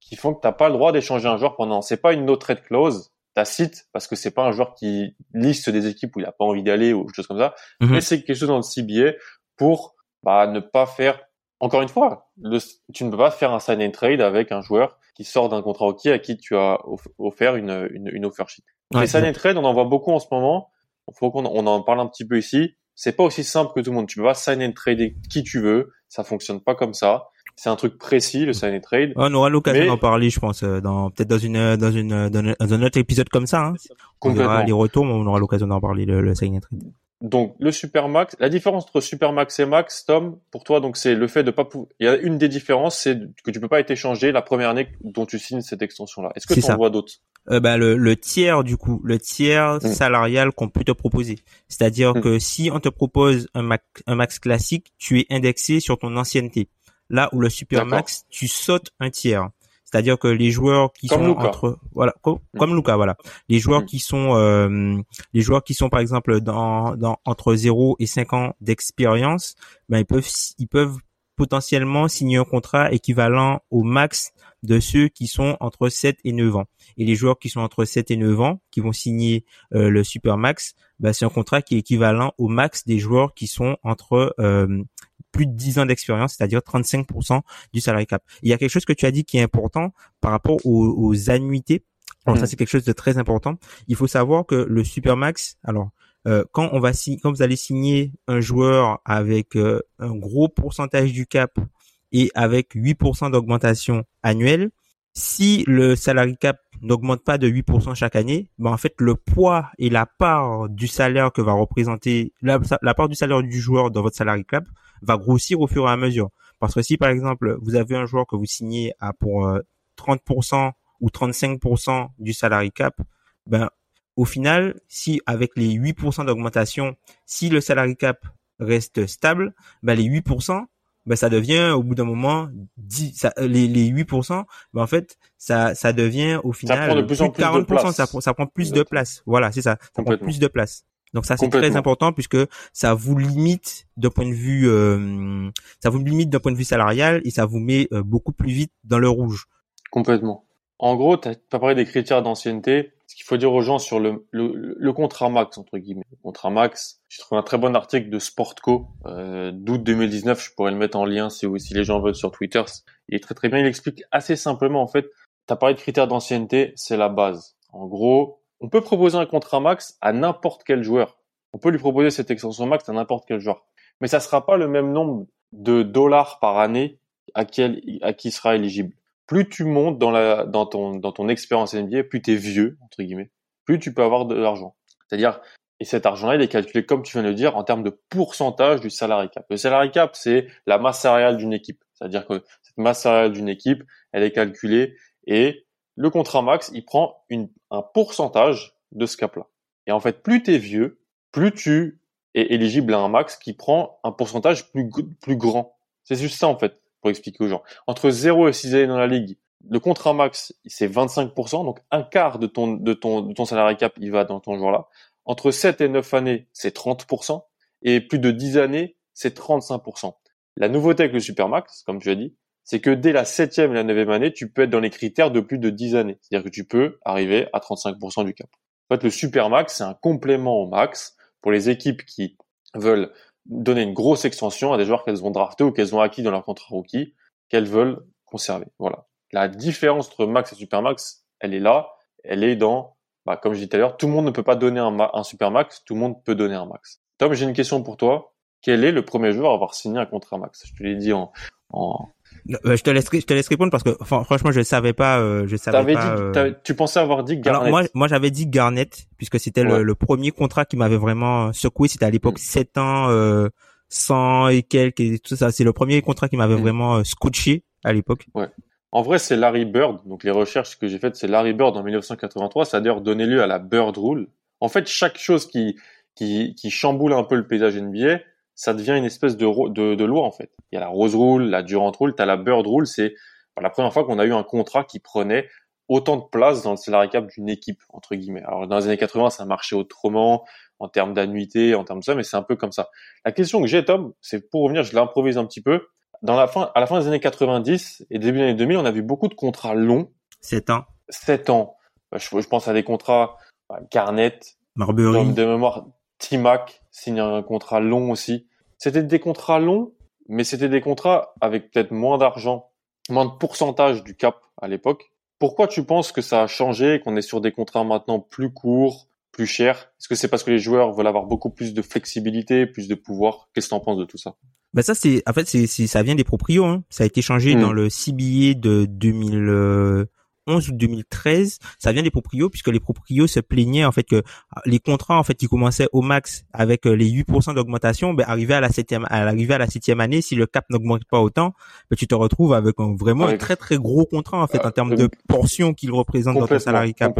qui font que t'as pas le droit d'échanger un joueur pendant. C'est pas une no trade clause tacite parce que c'est pas un joueur qui liste des équipes où il a pas envie d'aller ou choses comme ça, mhm. mais c'est quelque chose dans le CBA pour bah, ne pas faire encore une fois, le, tu ne peux pas faire un sign and trade avec un joueur qui sort d'un contrat hockey à qui tu as offert une, une, une offer sheet. les sign and trade, on en voit beaucoup en ce moment. Il faut qu'on on en parle un petit peu ici. C'est pas aussi simple que tout le monde. Tu peux pas sign and trader qui tu veux. Ça fonctionne pas comme ça. C'est un truc précis, le sign and trade. on aura l'occasion d'en parler, je pense, euh, dans peut-être dans une dans une dans un autre épisode comme ça. Hein. On aura les retours, mais on aura l'occasion d'en parler le, le sign and trade. Donc le Supermax, la différence entre Supermax et Max, Tom, pour toi, donc c'est le fait de pas pouvoir. Il y a une des différences, c'est que tu peux pas être échangé la première année dont tu signes cette extension-là. Est-ce que tu en vois d'autres? Euh, bah, le, le, tiers du coup, le tiers mm. salarial qu'on peut te proposer. C'est-à-dire mm. que si on te propose un max, un max classique, tu es indexé sur ton ancienneté. Là où le super max, tu sautes un tiers. C'est-à-dire que les joueurs qui sont entre voilà comme, mm. comme Luca voilà les joueurs qui sont euh, les joueurs qui sont par exemple dans, dans entre 0 et 5 ans d'expérience ben ils peuvent ils peuvent potentiellement signer un contrat équivalent au max de ceux qui sont entre 7 et 9 ans. Et les joueurs qui sont entre 7 et 9 ans, qui vont signer euh, le super max, bah, c'est un contrat qui est équivalent au max des joueurs qui sont entre euh, plus de 10 ans d'expérience, c'est-à-dire 35% du salary cap. Il y a quelque chose que tu as dit qui est important par rapport aux, annuités. Alors ça mm. c'est quelque chose de très important. Il faut savoir que le supermax, alors euh, quand on va quand vous allez signer un joueur avec un gros pourcentage du cap et avec 8% d'augmentation annuelle, si le salary cap n'augmente pas de 8% chaque année, ben en fait le poids et la part du salaire que va représenter la, part du salaire du joueur dans votre salary cap va grossir au fur et à mesure. Parce que si par exemple vous avez un joueur que vous signez à pour 30% euh, ou 35% du salary cap, ben au final, si avec les 8% d'augmentation, si le salary cap reste stable, ben les 8%, ben ça devient au bout d'un moment 10 ça, les, les 8% ben en fait ça ça devient au final ça prend de plus, en plus 40% de place. ça, ça prend plus de place. Voilà c'est ça. Ça prend plus de place donc ça c'est très important puisque ça vous limite d'un point de vue euh, ça vous limite d'un point de vue salarial et ça vous met euh, beaucoup plus vite dans le rouge complètement en gros tu as parlé des critères d'ancienneté ce qu'il faut dire aux gens sur le, le, le, contrat max entre guillemets. Le contrat max, j'ai trouvé un très bon article de Sportco euh, d'août 2019. Je pourrais le mettre en lien si, si les gens veulent sur Twitter. Il est très très bien. Il explique assez simplement en fait. T'as parlé de critères d'ancienneté, c'est la base. En gros, on peut proposer un contrat max à n'importe quel joueur. On peut lui proposer cette extension max à n'importe quel joueur. Mais ça sera pas le même nombre de dollars par année à qui, sera éligible plus tu montes dans ton expérience NBA, plus tu es vieux entre guillemets, plus tu peux avoir de l'argent. C'est-à-dire et cet argent-là, il est calculé comme tu viens de le dire en termes de pourcentage du salary cap. Le salary cap, c'est la masse salariale d'une équipe. C'est-à-dire que cette masse salariale d'une équipe, elle est calculée et le contrat max, il prend une, un pourcentage de ce cap-là. Et en fait, plus tu es vieux, plus tu es éligible à un max qui prend un pourcentage plus, plus grand. C'est juste ça en fait pour expliquer aux gens. Entre 0 et 6 années dans la ligue, le contrat max, c'est 25%, donc un quart de ton, de ton, de ton salarié cap, il va dans ton joueur-là. Entre 7 et 9 années, c'est 30%, et plus de 10 années, c'est 35%. La nouveauté avec le Supermax, comme tu as dit, c'est que dès la septième et la neuvième année, tu peux être dans les critères de plus de 10 années. C'est-à-dire que tu peux arriver à 35% du cap. En fait, le Supermax, c'est un complément au max pour les équipes qui veulent donner une grosse extension à des joueurs qu'elles ont draftés ou qu'elles ont acquis dans leur contrat rookie, qu'elles veulent conserver. Voilà. La différence entre max et supermax, elle est là. Elle est dans, bah, comme je disais tout à l'heure, tout le monde ne peut pas donner un, un supermax, tout le monde peut donner un max. Tom, j'ai une question pour toi. Quel est le premier joueur à avoir signé un contrat max? Je te l'ai dit en, je te laisse, je te laisse répondre parce que franchement, je savais pas, euh, je savais pas. Dit, euh, tu pensais avoir dit Garnett. Alors moi, moi j'avais dit Garnett puisque c'était le, premier contrat qui m'avait vraiment secoué. C'était à l'époque 7 mm. ans, euh, 100 et quelques et tout ça. C'est le premier contrat qui m'avait mm. vraiment scotché à l'époque. Ouais. En vrai, c'est Larry Bird. Donc les recherches que j'ai faites, c'est Larry Bird en 1983. Ça a d'ailleurs donné lieu à la Bird Rule. En fait, chaque chose qui qui, qui chamboule un peu le paysage NBA, ça devient une espèce de, de, de, loi en fait. Il y a la Rose Rule, la Durant Rule, tu as la Bird Rule, c'est la première fois qu'on a eu un contrat qui prenait autant de place dans le salarié cap d'une équipe, entre guillemets. Alors dans les années 80, ça marchait autrement, en termes d'annuité, en termes de ça, mais c'est un peu comme ça. La question que j'ai, Tom, c'est pour revenir, je l'improvise un petit peu. Dans la fin, à la fin des années 90 et début des années 2000, on a vu beaucoup de contrats longs. 7 ans. 7 ans. Bah, je, je pense à des contrats bah, Garnett, Marbury. de mémoire, T-Mac signe un contrat long aussi. C'était des contrats longs, mais c'était des contrats avec peut-être moins d'argent, moins de pourcentage du cap à l'époque. Pourquoi tu penses que ça a changé et qu'on est sur des contrats maintenant plus courts, plus chers? Est-ce que c'est parce que les joueurs veulent avoir beaucoup plus de flexibilité, plus de pouvoir? Qu'est-ce que tu en penses de tout ça? Ben ça c'est en fait c'est ça vient des proprios hein. ça a été changé hmm. dans le CBA de 2011 2011 ou 2013, ça vient des proprios puisque les proprios se plaignaient en fait que les contrats en fait qui commençaient au max avec les 8% d'augmentation, ben arrivé à la septième à l'arrivée à la septième année, si le cap n'augmente pas autant, ben, tu te retrouves avec un, vraiment un très très gros contrat en fait en termes de portion qu'il représente dans ton salarié cap.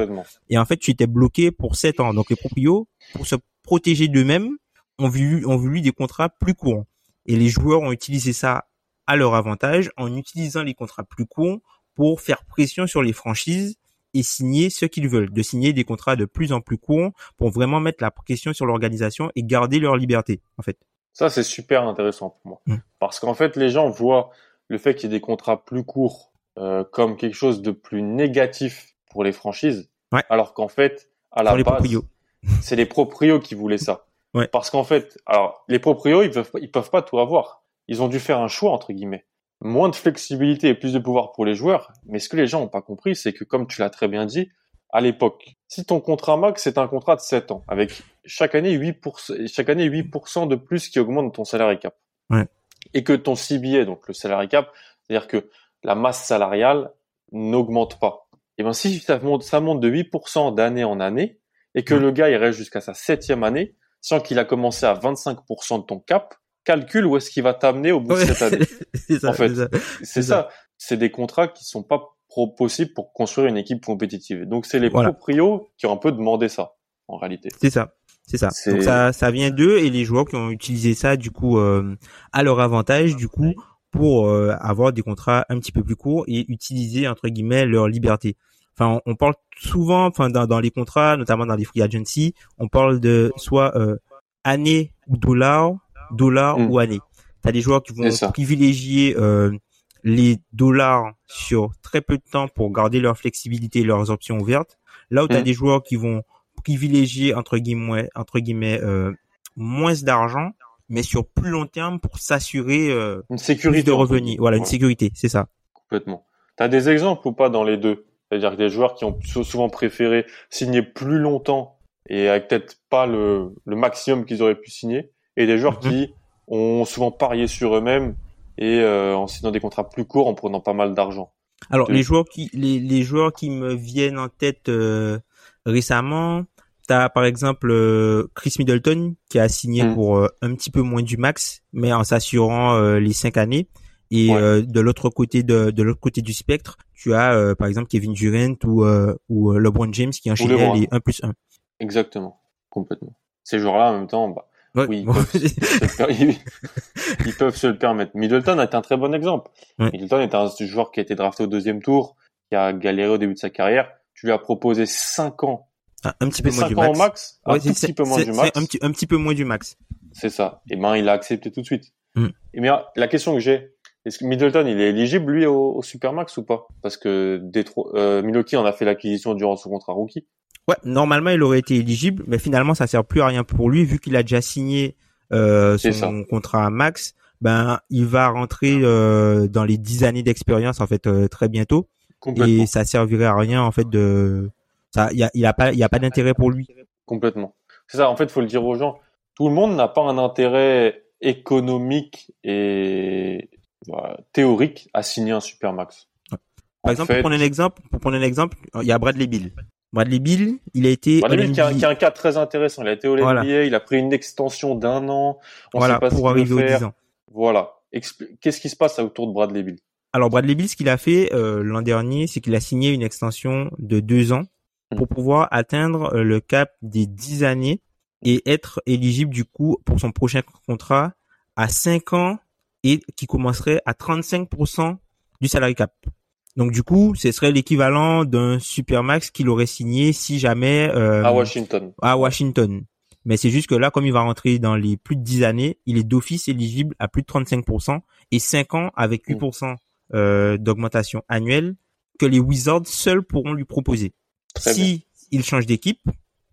Et en fait, tu étais bloqué pour 7 ans. Donc les proprios pour se protéger d'eux-mêmes ont vu ont voulu des contrats plus courts. Et les joueurs ont utilisé ça à leur avantage en utilisant les contrats plus courts pour faire pression sur les franchises et signer ce qu'ils veulent, de signer des contrats de plus en plus courts pour vraiment mettre la pression sur l'organisation et garder leur liberté, en fait. Ça, c'est super intéressant pour moi. Mmh. Parce qu'en fait, les gens voient le fait qu'il y ait des contrats plus courts euh, comme quelque chose de plus négatif pour les franchises, alors qu'en fait, à la base, [laughs] c'est les proprios qui voulaient ça. Ouais. Parce qu'en fait, alors les proprios, ils peuvent, ils peuvent pas tout avoir. Ils ont dû faire un choix entre guillemets. Moins de flexibilité et plus de pouvoir pour les joueurs. Mais ce que les gens n'ont pas compris, c'est que comme tu l'as très bien dit, à l'époque, si ton contrat max c'est un contrat de 7 ans avec chaque année 8%, chaque année 8% de plus qui augmente ton salaire cap. Ouais. Et que ton CBA, donc le salaire cap, c'est-à-dire que la masse salariale n'augmente pas. Et ben si ça monte, ça monte de 8% d'année en année et que le gars il reste jusqu'à sa septième année, sans qu'il a commencé à 25% de ton cap, calcule où est-ce qu'il va t'amener au bout de cette année. [laughs] ça, en fait, c'est ça. C'est des contrats qui sont pas possibles pour construire une équipe compétitive. Donc c'est les proprios qui ont un peu demandé ça, en réalité. C'est ça. C'est ça. Donc ça, ça vient d'eux et les joueurs qui ont utilisé ça du coup euh, à leur avantage du coup pour euh, avoir des contrats un petit peu plus courts et utiliser entre guillemets leur liberté. Enfin, on, parle souvent, enfin dans, dans, les contrats, notamment dans les free agency, on parle de soit euh, année ou dollar, dollar mm. ou année. T'as des joueurs qui vont privilégier euh, les dollars sur très peu de temps pour garder leur flexibilité et leurs options ouvertes. Là où tu as mm. des joueurs qui vont privilégier entre guillemets entre guillemets euh, moins d'argent mais sur plus long terme pour s'assurer euh, une sécurité de revenus. Voilà, une sécurité, c'est ça. Complètement. T'as des exemples ou pas dans les deux? C'est-à-dire que des joueurs qui ont souvent préféré signer plus longtemps et avec peut-être pas le, le maximum qu'ils auraient pu signer, et des joueurs mhm. qui ont souvent parié sur eux-mêmes et euh, en signant des contrats plus courts en prenant pas mal d'argent. Alors les joueurs qui les, les joueurs qui me viennent en tête euh, récemment, t'as par exemple euh, Chris Middleton qui a signé mm. pour un petit peu moins du max, mais en s'assurant les cinq années. Et de l'autre côté de, de l'autre côté du spectre, tu as euh, par exemple Kevin Durant ou euh, ou euh, LeBron James qui enchaînent les 1 plus 1. Exactement, complètement. Ces joueurs-là en même temps, bah, oui, [laughs] ils, peuvent se le permettre. Middleton est un très bon exemple. Middleton est un joueur qui a été drafté au deuxième tour, qui a galéré au début de sa carrière. Tu lui as proposé 5 ans. Ah, un petit peu moins du max. max? Un petit peu moins du max. Un petit, un petit peu moins du max. C'est ça. Et ben, il a accepté tout de suite. Mm. Et mais la question que j'ai, est-ce que Middleton, il est éligible, lui, au, Supermax ou pas? Parce que Détro euh, Milwaukee en a fait l'acquisition durant son contrat rookie. Ouais, normalement, il aurait été éligible, mais finalement, ça sert plus à rien pour lui, vu qu'il a déjà signé euh, son contrat max. Ben, il va rentrer euh, dans les 10 années d'expérience, en fait, euh, très bientôt. Et ça servirait à rien, en fait, de... Ça, il y a, y a pas, il y a pas d'intérêt pour lui. Complètement. C'est ça, en fait, faut le dire aux gens. Tout le monde n'a pas un intérêt économique et théorique à signer un supermax. Par exemple, pour prendre un exemple, pour prendre un exemple, il y a Bradley Bill. Bradley Bill, il a été Bradley Bill qui a, un cas très intéressant. Il a été au NBA, il a pris une extension d'un an. On voilà, sait pas pour arriver aux 10 ans. Voilà. Qu'est-ce qui se passe autour de Bradley Bill Alors Bradley Bill, ce qu'il a fait euh, l'an dernier, c'est qu'il a signé une extension de deux ans hmm. pour pouvoir atteindre euh, le cap des 10 années et être éligible du coup pour son prochain contrat à 5 ans et qui commencerait à 35% du salary cap. Donc du coup, ce serait l'équivalent d'un supermax qu'il aurait signé si jamais euh, à Washington. À Washington. Mais c'est juste que là, comme il va rentrer dans les plus de 10 années, il est d'office éligible à plus de 35% et 5 ans avec 8% euh, d'augmentation annuelle que les Wizards seuls pourront lui proposer. si il change d'équipe,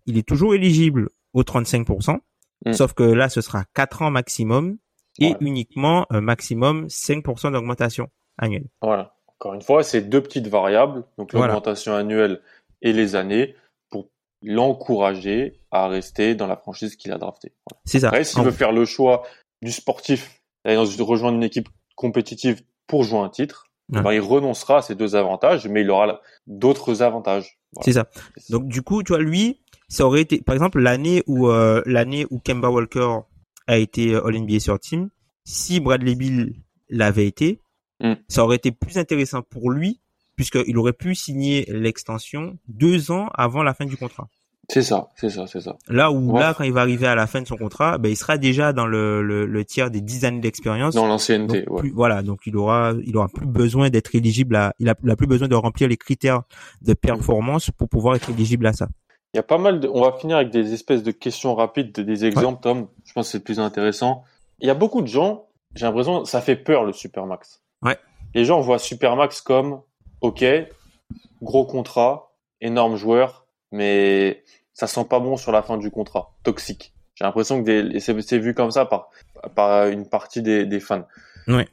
il est toujours éligible aux 35%, mm. sauf que là, ce sera 4 ans maximum et uniquement un maximum 5% d'augmentation annuelle. Voilà. Encore une fois, c'est deux petites variables, donc l'augmentation annuelle et les années, pour l'encourager à rester dans la franchise qu'il a draftée. C'est ça. Après, s'il veut faire le choix du sportif, d'aller rejoindre une équipe compétitive pour jouer un titre, eh ben, il renoncera à ces deux avantages, mais il aura d'autres avantages. C'est ça. Donc du coup, tu vois, lui, ça aurait été, par exemple, l'année où euh, l'année où Kemba Walker a été All NBA sur Team, si Bradley Bill l'avait été, mm. ça aurait été plus intéressant pour lui puisqu'il aurait pu signer l'extension deux ans avant la fin du contrat. C'est ça, c'est ça, c'est ça. Là où là, quand il va arriver à la fin de son contrat, ben, il sera déjà dans le, le, tiers des dix années d'expérience. Dans l'ancienneté, Voilà, donc il aura, il aura plus besoin d'être éligible à, il a, plus besoin de remplir les critères de performance pour pouvoir être éligible à ça. Il y a pas mal de, on va finir avec des espèces de questions rapides, des exemples, Tom. Je pense que c'est le plus intéressant. Il y a beaucoup de gens, j'ai l'impression, ça fait peur le Supermax. Ouais. Les gens voient Supermax comme, ok, gros contrat, énorme joueur, mais ça sent pas bon sur la fin du contrat, toxique. J'ai l'impression que c'est vu comme ça par, par une partie des, des fans.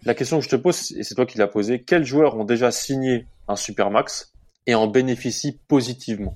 La question que je te pose, et c'est toi qui l'as posée, quels joueurs ont déjà signé un supermax et en bénéficient positivement?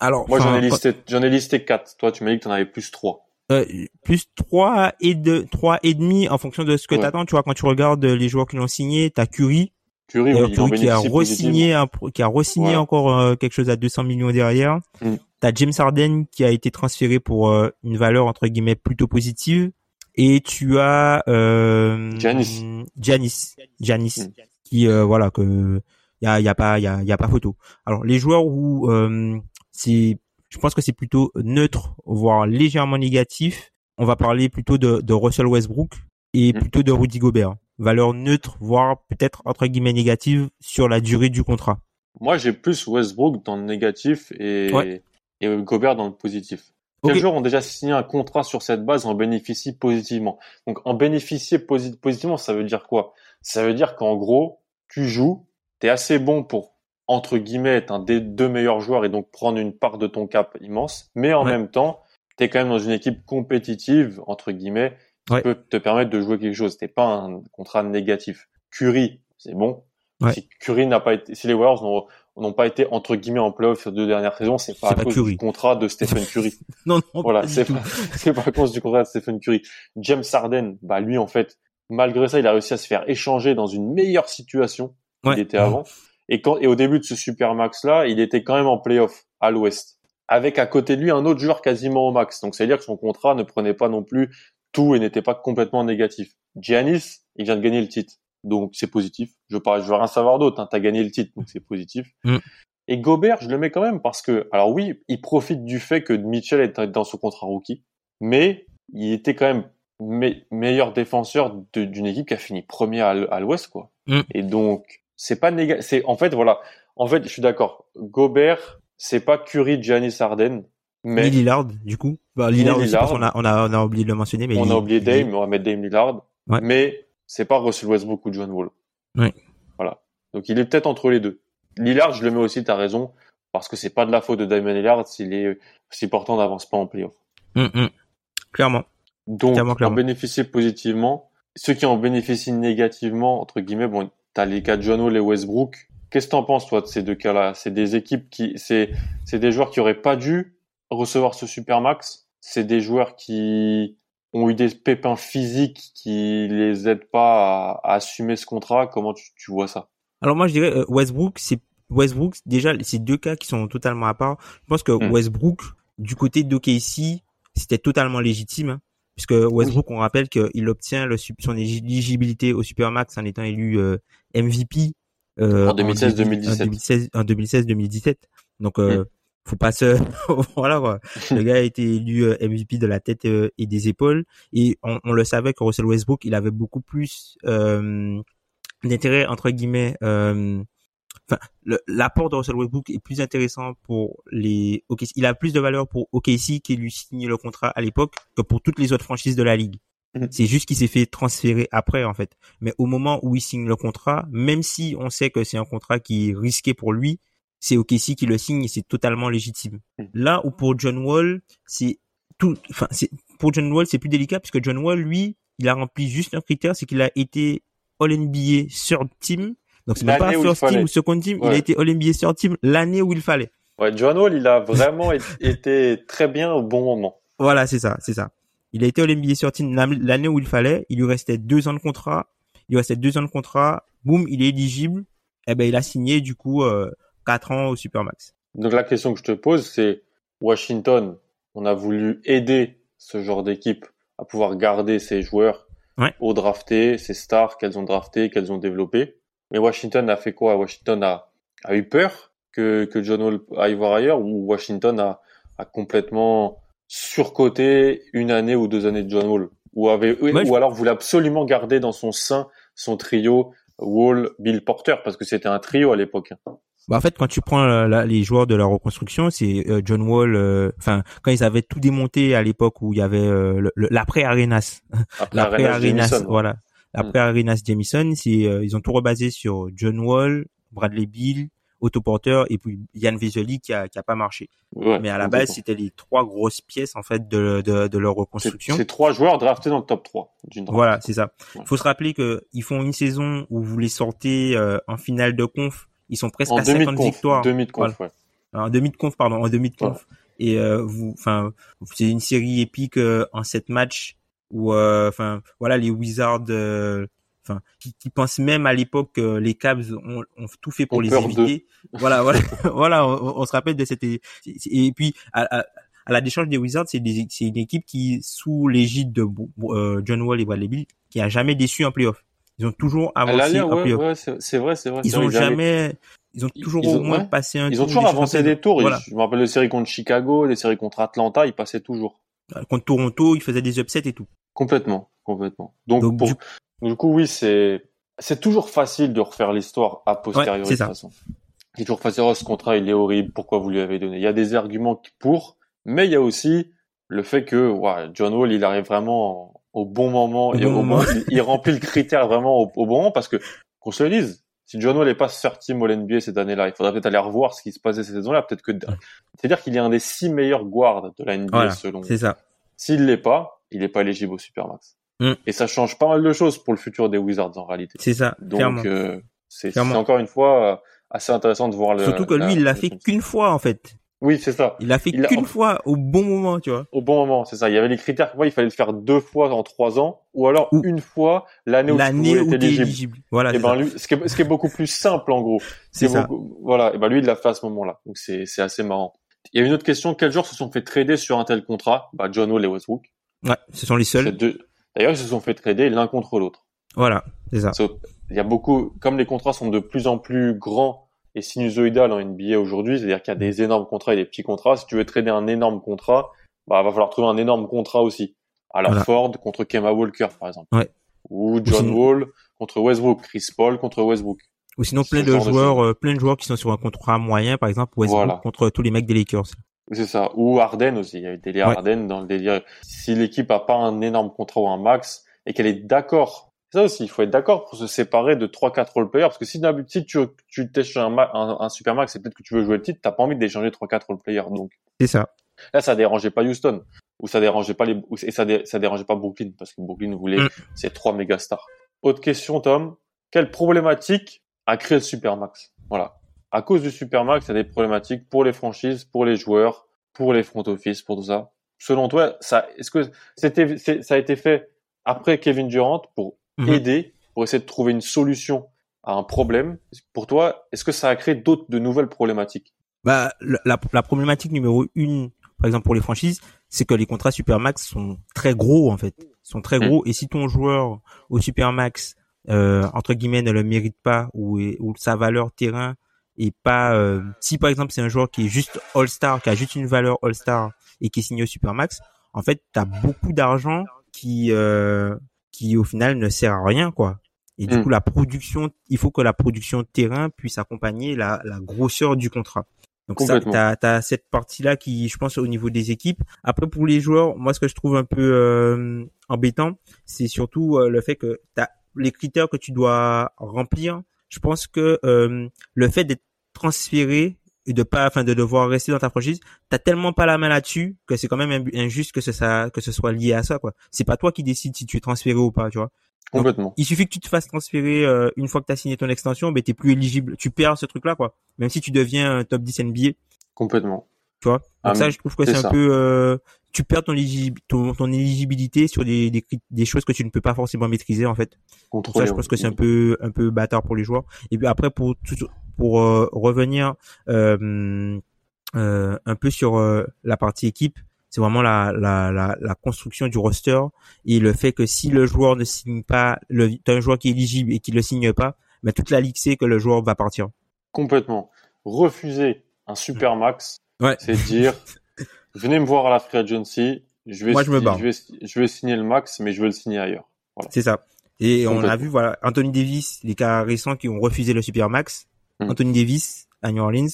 Alors, moi j'en ai listé, j'en ai listé quatre. Toi, tu m'as dit que tu en avais plus trois. Euh, plus trois et deux, trois et demi en fonction de ce que tu attends. Tu vois, quand tu regardes les joueurs qui l'ont signé, t'as Curry, Curry, qui a re-signé, qui a re-signé encore euh, quelque chose à 200 millions derrière. Mm. T'as James Harden qui a été transféré pour euh, une valeur entre guillemets plutôt positive. Et tu as euh, Giannis, Giannis, Giannis, mm. qui euh, voilà que y a y a pas y a y a pas photo. Alors les joueurs où c'est, je pense que c'est plutôt neutre, voire légèrement négatif. On va parler plutôt de, de Russell Westbrook et mm. plutôt de Rudy Gobert valeur neutre, voire peut-être entre guillemets négative sur la durée du contrat Moi, j'ai plus Westbrook dans le négatif et, et Gobert dans le positif. Quels joueurs ont déjà signé un contrat sur cette base en bénéficient positivement? Donc, en bénéficier positivement, ça veut dire quoi? Ça veut dire qu'en gros, tu joues, tu es assez bon pour, entre guillemets, être un des deux meilleurs joueurs et donc prendre une part de ton cap immense, mais en même temps, tu es quand même dans une équipe compétitive, entre guillemets, peut te permettre de jouer quelque chose. C'était pas un contrat négatif. Curry, c'est bon. Si Curry n'a pas été, si les Warriors n'ont pas été entre guillemets en playoff sur deux dernières saisons, c'est pas à cause du contrat de Stephen Curry. [laughs] non, non, voilà, c'est pas, c'est pas à cause du contrat de Stephen Curry. James Harden, bah lui en fait, malgré ça, il a réussi à se faire échanger dans une meilleure situation qu'il était avant. Et quand et au début de ce super max là, il était quand même en playoff à l'Ouest, avec à côté de lui un autre joueur quasiment au max. Donc c'est à dire que son contrat ne prenait pas non plus tout et n'était pas complètement négatif. Giannis, il vient de gagner le titre, donc c'est positif. Je veux pas, je veux rien savoir d'autre. Hein. T'as gagné le titre, donc c'est positif. Mm. Et Gobert, je le mets quand même parce que, alors oui, il profite du fait que Mitchell est dans son contrat rookie, mais il était quand même meilleur défenseur d'une équipe qui a fini premier à l'Ouest, quoi. Mm. Et donc, c'est pas négatif. C'est en fait, voilà. En fait, je suis d'accord. Gobert, c'est pas Curry, Giannis, Harden, mais Lillard, du coup. Bah, Lillard, on, a, on, a, on a oublié de le mentionner. Mais on a oublié Dame, on va mettre Dame Lillard. Mais c'est pas Russell Westbrook ou John Wall. Oui. Voilà. Donc il est peut-être entre les deux. Lillard, je le mets aussi, t'as raison, parce que c'est pas de la faute de Damon Lillard s'il est si portant n'avance pas en playoff. Hum, hum. Clairement. Donc, en bénéficier positivement. Ceux qui en bénéficient négativement, entre guillemets, bon, t'as les cas de et Westbrook. Qu'est-ce que t'en penses, toi, de ces deux cas-là? C'est des équipes qui, c'est, c'est des joueurs qui auraient pas dû recevoir ce super max, c'est des joueurs qui ont eu des pépins physiques qui les aident pas à, assumer ce contrat. Comment tu, vois ça? Alors moi je dirais euh, Westbrook, c'est Westbrook déjà c'est deux cas qui sont totalement à part. Je pense que hmm. Westbrook du côté d'OKC, c'était totalement légitime hein, puisque Westbrook on rappelle qu'il obtient le, son éligibilité au Supermax en étant élu euh, MVP euh, en 2016-2017. En 2016-2017. Donc hmm faut pas se [laughs] voilà quoi. [laughs] le gars a été élu euh, MVP de la tête euh, et des épaules et on, on, le savait que Russell Westbrook il avait beaucoup plus euh, d'intérêt entre guillemets euh, enfin l'apport de Russell Westbrook est plus intéressant pour les OKC il a plus de valeur pour OKC qui lui signe le contrat à l'époque que pour toutes les autres franchises de la ligue mm-hmm. c'est juste qu'il s'est fait transférer après en fait mais au moment où il signe le contrat même si on sait que c'est un contrat qui est risqué pour lui c'est OKC qui le signe et c'est totalement légitime. Hmm. Là où pour John Wall, c'est tout, enfin, c'est, pour John Wall, c'est plus délicat puisque John Wall, lui, il a rempli juste un critère, c'est qu'il a été All NBA sur team. Donc c'est même pas first team ou second team, il a été All NBA sur team l'année où il fallait. Ouais, John Wall, il a vraiment [laughs] été très bien au bon moment. Voilà, c'est ça, c'est ça. Il a été All NBA sur team l'année où il fallait. Il lui restait deux ans de contrat. Il lui restait deux ans de contrat boum, il est éligible. Et eh ben il a signé du coup euh, 4 ans au Supermax. Donc la question que je te pose, c'est Washington, on a voulu aider ce genre d'équipe à pouvoir garder ses joueurs ouais. au drafté, ses stars qu'elles ont drafté, qu'elles ont développé. Mais Washington a fait quoi? Washington a, a eu peur que, que John Wall aille voir ailleurs ou Washington a, a complètement surcoté une année ou deux années de John Wall ou avait ou je- alors voulait absolument garder dans son sein son trio Wall, Bill Porter parce que c'était un trio à l'époque. Bah, en fait, quand tu prends euh, la- les joueurs de la reconstruction, c'est euh, John Wall. euh, Enfin, quand ils avaient tout démonté à l'époque où il y avait euh, l'après Arenas, [laughs] Après l'après Arenas Arenas, voilà, l'après Arenas Jamison, c'est ils ont tout rebasé sur John Wall, Bradley Bill, Otto Porter et puis Yann Vesely qui a qui a pas marché. Ouais, Mais à la base, c'était les trois grosses pièces en fait de de, de leur reconstruction. c'est trois joueurs draftés dans le top 3 d'une draft. Voilà, c'est ça. Ouais. Faut se rappeler que ils font une saison où vous les sortez euh, en finale de conf, ils sont presque En à demi de 50 conf, victoires. demi de conf, ouais. en demi de conf pardon en demi de conf et euh, vous enfin c'est une série épique euh, en sept matchs où euh, enfin voilà les Wizards euh, enfin qui, qui pensent même à l'époque que les Cavs ont, ont tout fait pour les éviter [laughs] voilà voilà voilà on, on se rappelle de cette et puis à, à, à la décharge des Wizards c'est une équipe qui sous l'égide de euh, John Wall et Bradley Bill qui a jamais déçu en playoff ils ont toujours avancé en ouais, playoff ouais, c'est vrai, c'est vrai. ils ont jamais ils ont toujours ils au moins ouais. passé un Ils ont toujours avancé des tours. Voilà. Je me rappelle des séries contre Chicago, des séries contre Atlanta, ils passaient toujours. contre Toronto, ils faisaient des upsets et tout. Complètement, complètement. Donc, Donc, pour- du- du coup, oui, c'est c'est toujours facile de refaire l'histoire a posteriori Ouais, de toute façon. C'est toujours facile. Oh, ce contrat, il est horrible. Pourquoi vous lui avez donné? Il y a des arguments pour, mais il y a aussi le fait que ouais, John Wall, il arrive vraiment au bon moment Au et bon au moment. bon- il, il remplit le critère vraiment au, au bon moment parce que qu'on se le dise. Si John Wall n'est pas team All NBA cette année-là, il faudrait peut-être aller revoir ce qui se passait cette saison-là. Peut-être que, c'est-à-dire qu'il est un des six meilleurs guards de la NBA Voilà, selon c'est ça. s'il l'est pas, il n'est pas éligible au Supermax. Mm. Et ça change pas mal de choses pour le futur des Wizards en réalité. C'est ça. Donc euh, c'est encore une fois euh, assez intéressant de voir le. Surtout que lui, il l'a fait qu'une fois en fait. Oui, c'est ça. Il l'a fait a- qu'une fois au bon moment, tu vois. Au bon moment, c'est ça. Il y avait les critères. Ouais, il fallait le faire deux fois en trois ans, ou alors Ou- une fois l'année où tu L'année où être t'es éligible. éligible. Voilà, Et c'est ben ça. lui, ce qui, est, ce qui est beaucoup plus simple en gros. [laughs] C'est ça. beaucoup- voilà. Et ben lui, il l'a fait à ce moment-là. Donc c'est c'est assez marrant. Il y a une autre question. Quels joueurs se sont fait trader sur un tel contrat? Bah John Wall et Westbrook. Ouais, ce sont les seuls. deux. D'ailleurs, ils se sont fait trader l'un contre l'autre. Voilà, c'est ça. So, Il y a beaucoup, comme les contrats sont de plus en plus grands et sinusoïdales en NBA aujourd'hui, c'est-à-dire qu'il y a des énormes contrats et des petits contrats. Si tu veux trader un énorme contrat, bah, va falloir trouver un énorme contrat aussi. Alors Voilà. Ford contre Kemba Walker, par exemple. Ouais. Ou John sinon- Wall contre Westbrook, Chris Paul contre Westbrook. Ou sinon plein de joueurs, euh, plein de joueurs qui sont sur un contrat moyen, par exemple Westbrook Voilà. contre tous les mecs des Lakers. C'est ça. Ou Harden aussi. Il y a eu délire Ouais. Harden dans le délire. Si l'équipe a pas un énorme contrat ou un max et qu'elle est d'accord. Ça aussi, il faut être d'accord pour se séparer de 3-4 role-players. Parce que si d'habitude tu, tu t'échanges un, un, un super max, c'est peut-être que tu veux jouer le titre, t'as pas envie d'échanger 3-4 role-players. Donc, C'est ça. Là, ça dérangeait pas Houston, ou ça dérangeait pas les, et ça, dé- ça dérangeait pas Brooklyn, parce que Brooklyn voulait Mm. ces trois méga stars. Autre question, Tom. Quelle problématique a créé le Supermax? Voilà. À cause du Supermax, il y a des problématiques pour les franchises, pour les joueurs, pour les front office, pour tout ça. Selon toi, ça, est-ce que c'était, c'est- ça a été fait après Kevin Durant pour Mhm. aider, pour essayer de trouver une solution à un problème? Pour toi, est-ce que ça a créé d'autres, de nouvelles problématiques? Bah, la, la, problématique numéro une, par exemple pour les franchises, c'est que les contrats Supermax sont très gros en fait, Ils sont très Mm. gros. Et si ton joueur au Supermax, euh, entre guillemets, ne le mérite pas ou, est- ou sa valeur terrain est pas, euh, si par exemple c'est un joueur qui est juste All-Star, qui a juste une valeur All-Star et qui est signé au Supermax, en fait, t'as beaucoup d'argent qui, euh, qui au final ne sert à rien quoi. Et du Mm. coup, la production, il faut que la production terrain puisse accompagner la, la grosseur du contrat. Donc ça, t'as as cette partie-là qui, je pense, au niveau des équipes. Après, pour les joueurs, moi, ce que je trouve un peu euh, embêtant, c'est surtout euh, le fait que t'as les critères que tu dois remplir. Je pense que euh, le fait d'être transféré et de pas, enfin, de devoir rester dans ta franchise, t'as tellement pas la main là-dessus que c'est quand même injuste que ce, ça, que ce soit lié à ça, quoi. C'est pas toi qui décides si tu es transféré ou pas, tu vois. Donc, Complètement. Il suffit que tu te fasses transférer euh, une fois que tu as signé ton extension, ben t'es plus éligible. Tu perds ce truc-là, quoi. Même si tu deviens un top 10 NBA, Complètement. tu vois? Donc Ah, ça, mais je trouve que c'est c'est un ça. peu, euh, tu perds ton, ton, ton, éligibilité sur des, des, des, choses que tu ne peux pas forcément maîtriser en fait. ça, je pense que c'est un peu un peu bâtard pour les joueurs. Et puis après pour pour euh, revenir euh, euh, un peu sur la partie équipe, c'est vraiment la, la, la, la, construction du roster et le fait que si le joueur ne signe pas, le, un joueur qui est éligible et qui le signe pas, mais toute la ligue sait que le joueur va partir. Complètement. Refuser un super max, ouais. c'est dire [laughs] venez me voir à la free agency, je vais, je, vais, je vais signer le max, mais je veux le signer ailleurs. Voilà. C'est ça. Et on a vu, voilà, Anthony Davis, les cas récents qui ont refusé le super max, hmm. Anthony Davis à New Orleans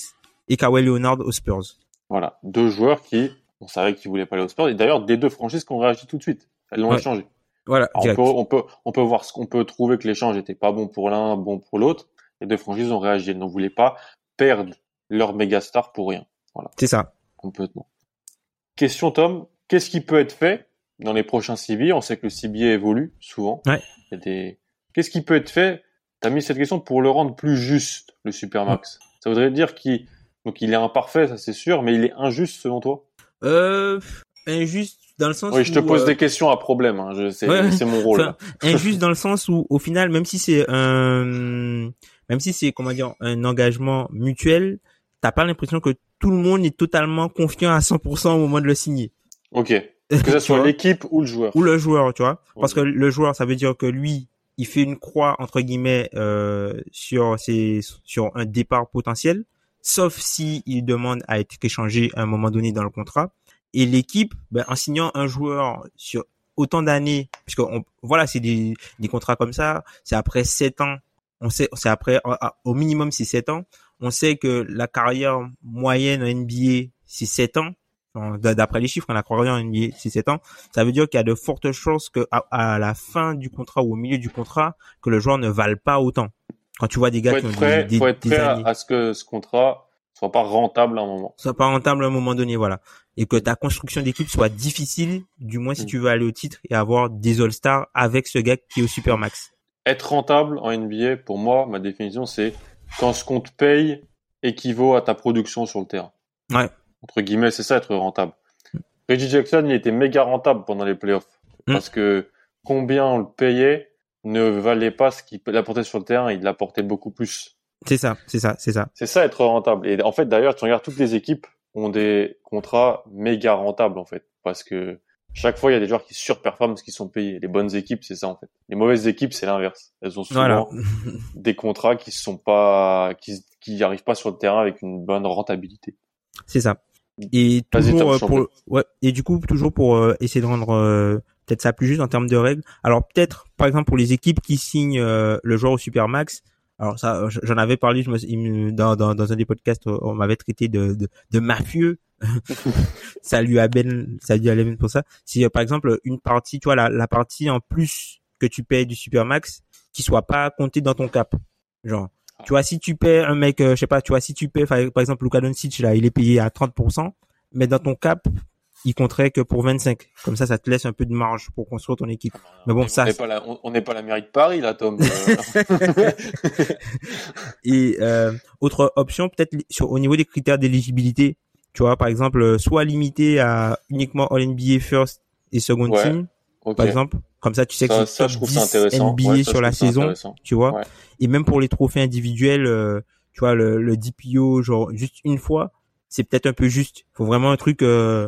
et Kawhi Leonard aux Spurs. Voilà, deux joueurs qui, on savait qu'ils voulaient pas aller aux Spurs, et d'ailleurs des deux franchises qui ont réagi tout de suite. Elles l'ont échangé. Voilà. on peut, on peut, on peut voir ce qu'on peut trouver que l'échange était pas bon pour l'un, bon pour l'autre. Les deux franchises ont réagi. Elles ne voulaient pas perdre leur méga star pour rien. Voilà. C'est ça. Complètement. Question Tom, qu'est-ce qui peut être fait dans les prochains CBA On sait que le CBA évolue souvent. Ouais. Il y a des... Qu'est-ce qui peut être fait? T'as mis cette question pour le rendre plus juste, le Supermax. Ça voudrait dire qu'il donc il est imparfait, ça c'est sûr, mais il est injuste selon toi? Euh, injuste dans le sens oui je te pose euh, des questions à problème hein, je c'est c'est mon rôle injuste dans le sens où au final même si c'est un même si c'est comment dire un engagement mutuel t'as pas l'impression que tout le monde est totalement confiant à 100% au moment de le signer. Ok. [laughs] Que ça soit l'équipe ou le joueur. Ou le joueur tu vois? Parce que le joueur ça veut dire que lui il fait une croix entre guillemets euh, sur ses sur un départ potentiel sauf si il demande à être échangé à un moment donné dans le contrat. Et l'équipe, ben, en signant un joueur sur autant d'années, puisque on, voilà, c'est des, des contrats comme ça, c'est après sept ans, on sait, c'est après, au minimum c'est sept ans, on sait que la carrière moyenne en NBA, c'est sept ans, d'après les chiffres, la carrière en NBA, c'est sept ans, ça veut dire qu'il y a de fortes chances que à, la fin du contrat ou au milieu du contrat, que le joueur ne vale pas autant. Quand tu vois des gars qui ont prêt, des, faut être prêt à ce que ce contrat soit pas rentable à un moment. Soit pas rentable à un moment donné, voilà et que ta construction d'équipe soit difficile, du moins si mm. tu veux aller au titre et avoir des All-Stars avec ce gars qui est au super max. Être rentable en NBA, pour moi, ma définition, c'est quand ce qu'on te paye équivaut à ta production sur le terrain. Ouais. Entre guillemets, c'est ça être rentable. Reggie Jackson, il était méga rentable pendant les playoffs. Mm. Parce que combien on le payait ne valait pas ce qu'il apportait sur le terrain, il l'apportait beaucoup plus. C'est ça, c'est ça, c'est ça. C'est ça être rentable. Et en fait, d'ailleurs, tu regardes toutes les équipes, ont des contrats méga rentables en fait, parce que chaque fois il y a des joueurs qui surperforment parce qu'ils sont payés. Les bonnes équipes, c'est ça en fait. Les mauvaises équipes, c'est l'inverse. Elles ont souvent [laughs] des contrats qui sont pas, qui qui arrivent pas sur le terrain avec une bonne rentabilité. C'est ça. Et toujours euh, pour, ouais, et du coup toujours pour euh, essayer de rendre euh, peut-être ça plus juste en termes de règles. Alors peut-être par exemple pour les équipes qui signent le joueur au supermax, alors ça, j'en avais parlé, je me, dans, dans, dans un des podcasts, on m'avait traité de, de, de mafieux. Salut à Ben, salut à Ben pour ça. Si euh, par exemple une partie, tu vois la, la partie en plus que tu payes du Supermax, qui soit pas comptée dans ton cap. Genre, tu vois si tu payes un mec, euh, je sais pas, tu vois si tu payes par exemple Luka Doncic là, il est payé à 30%, mais dans ton cap, il compterait que pour 25. Comme ça, ça te laisse un peu de marge pour construire ton équipe. Mais bon, ça. On n'est pas, la, mairie de Paris, là, Tom. [laughs] et euh, autre option, peut-être sur au niveau des critères d'éligibilité, tu vois, par exemple, euh, soit limité à uniquement All NBA First et Second Team, par exemple. Comme ça, tu sais que c'est top 10 NBA sur la saison, tu vois. Et même pour les trophées individuels, euh, tu vois, le, le DPO, genre juste une fois, c'est peut-être un peu juste. Il faut vraiment un truc euh,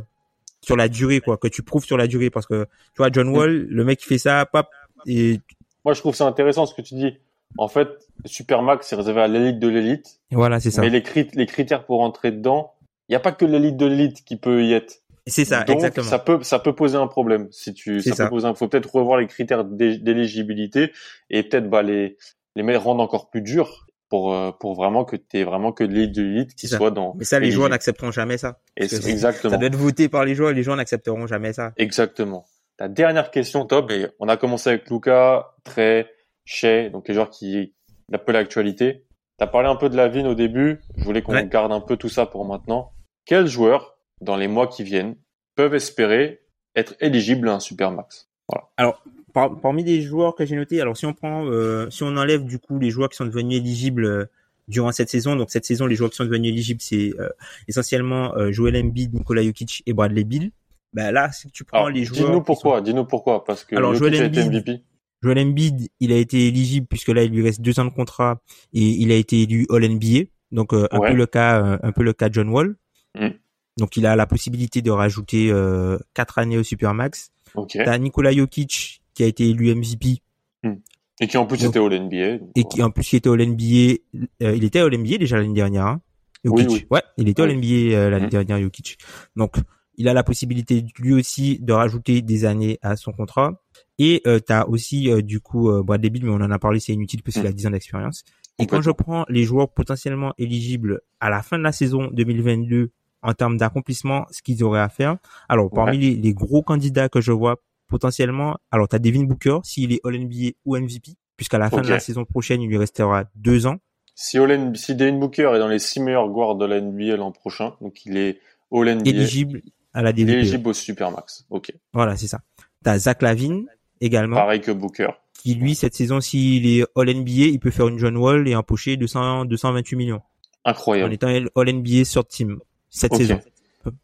sur la durée, quoi, que tu prouves sur la durée, parce que tu vois John Wall, le mec qui fait ça, pap, et moi je trouve ça intéressant ce que tu dis. En fait, Supermax c'est réservé à l'élite de l'élite. Voilà, c'est ça. Mais les, les critères pour entrer dedans, il n'y a pas que l'élite de l'élite qui peut y être. C'est ça, Donc, exactement. Ça peut, ça peut poser un problème. Si tu, ça, peut poser un, faut peut-être revoir les critères d'éligibilité et peut-être bah les les rendre encore plus durs pour euh, pour vraiment que tu vraiment que l'élite de l'élite qui soit dans mais ça les joueurs n'accepteront jamais ça. Exactement. ça doit être voté par les joueurs et les joueurs n'accepteront jamais ça. Exactement. La dernière question top et on a commencé avec Luca Trey Shea donc les joueurs qui un peu l'actualité. Tu as parlé un peu de la Vine au début. Je voulais qu'on garde un peu tout ça pour maintenant quels joueurs dans les mois qui viennent peuvent espérer être éligibles à un Supermax? Voilà alors parmi les joueurs que j'ai notés, alors si on prend, euh, si on enlève du coup les joueurs qui sont devenus éligibles euh, durant cette saison, donc cette saison les joueurs qui sont devenus éligibles c'est euh, essentiellement Joel Embiid, Nikola Jokic et Bradley Bill. bah là, si tu prends les joueurs. Dis-nous pourquoi, dis-nous pourquoi, parce que Alors, Jokic Joel a été Embiid, MVP. Joel Embiid, il a été éligible puisque là, il lui reste deux ans de contrat et il a été élu All NBA. Donc euh, un Ouais. peu le cas, euh, un peu le cas de John Wall. Mm. Donc il a la possibilité de rajouter euh, quatre années au supermax. Ok. T'as Nikola Jokic qui a été élu MVP Et qui en plus Donc- était All NBA. et qui en plus qui était All NBA. euh, il était All NBA déjà l'année dernière. Hein, Jokic. Oui, oui. Ouais, il était Oui. NBA euh, l'année Mhm. dernière Jokic. Donc il a la possibilité lui aussi de rajouter des années à son contrat. Et euh, t'as aussi euh, du coup euh, Bradley Beal, mais on en a parlé, c'est inutile parce qu'il a 10 ans d'expérience. Et quand je prends les joueurs potentiellement éligibles à la fin de la saison 2022 en termes d'accomplissement, ce qu'ils auraient à faire. Alors parmi Ouais. les, les gros candidats que je vois potentiellement, alors t'as Devin Booker s'il est All NBA ou MVP, puisqu'à la fin de la saison prochaine il lui restera deux ans. Si, All si Devin Booker est dans les six meilleurs guards de la NBA l'an prochain, donc il est All NBA, éligible à la DVPE. éligible au Supermax. Ok. Voilà, c'est ça. T'as Zach Lavine également, Pareil que Booker. qui lui cette saison s'il est All NBA, il peut faire une John Wall et empocher 200 228 millions en Incroyable. étant All NBA sur team cette saison.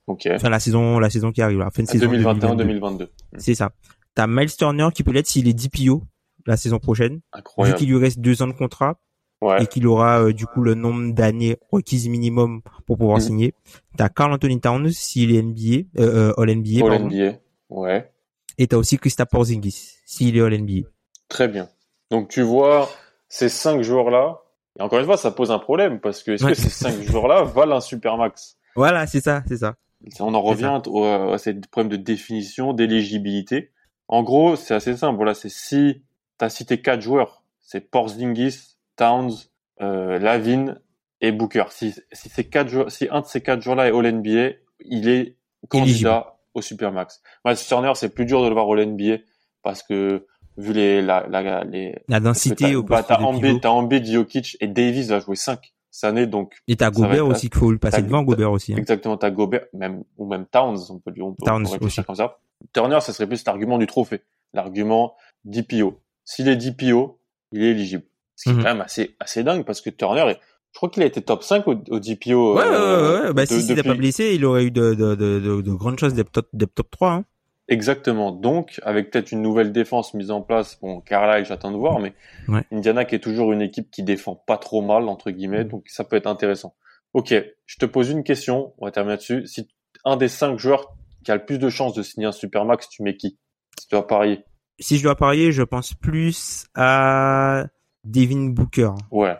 Enfin la saison la saison qui arrive, la fin de saison 2022. 2021-2022. C'est ça. T'as Miles Turner qui peut l'être s'il est DPO la saison prochaine, vu Incroyable. qu'il lui reste deux ans de contrat Ouais. et qu'il aura euh, du coup le nombre d'années requises minimum pour pouvoir Mhm. signer. T'as Carl Anthony Towns s'il est NBA, euh, euh, All NBA, All pardon. NBA. Ouais. et t'as aussi Kristaps Porzingis s'il est All NBA. Très bien. Donc tu vois, ces cinq joueurs-là, et encore une fois, ça pose un problème, parce que est-ce Ouais. que ces cinq joueurs-là valent un Supermax? Voilà, c'est ça, c'est ça. On en revient au, à ces problèmes de définition, d'éligibilité. En gros, c'est assez simple. Voilà, c'est si tu as cité quatre joueurs, c'est Porzingis, Towns, euh, Lavin et Booker. Si, si, ces quatre joueurs, si un de ces quatre joueurs-là est All NBA, il est candidat Éligible. au Supermax. Miles Turner, c'est plus dur de le voir All NBA parce que vu les, la, la, les, La densité au bah, t'as Embiid, Jokic et Davis va jouer 5 année, donc Et t'as Gobert aussi qu'il faut le passer devant Gobert aussi. hein. Exactement, t'as Gobert, même, ou même Towns, on peut lui, on peut, Towns on peut aussi. comme ça. Turner, ça serait plus l'argument du trophée. L'argument DPO. S'il est DPO, il est éligible. Ce qui Mhm. est quand même assez, assez dingue parce que Turner, est- je crois qu'il a été top 5 au, au DPO. Ouais, ouais, euh, ouais, ouais. Bah, de- si s'il n'était pas blessé, il aurait eu de, de, de, de, de grandes choses d'être top, d'être top 3, hein. Exactement. Donc, avec peut-être une nouvelle défense mise en place, bon, Carlisle, j'attends de voir, mais Ouais. Indiana qui est toujours une équipe qui défend pas trop mal, entre guillemets, donc ça peut être intéressant. Ok, je te pose une question, on va terminer là-dessus. Si un des cinq joueurs qui a le plus de chances de signer un Supermax, tu mets qui? Si tu dois parier. Si je dois parier, je pense plus à Devin Booker. Ouais.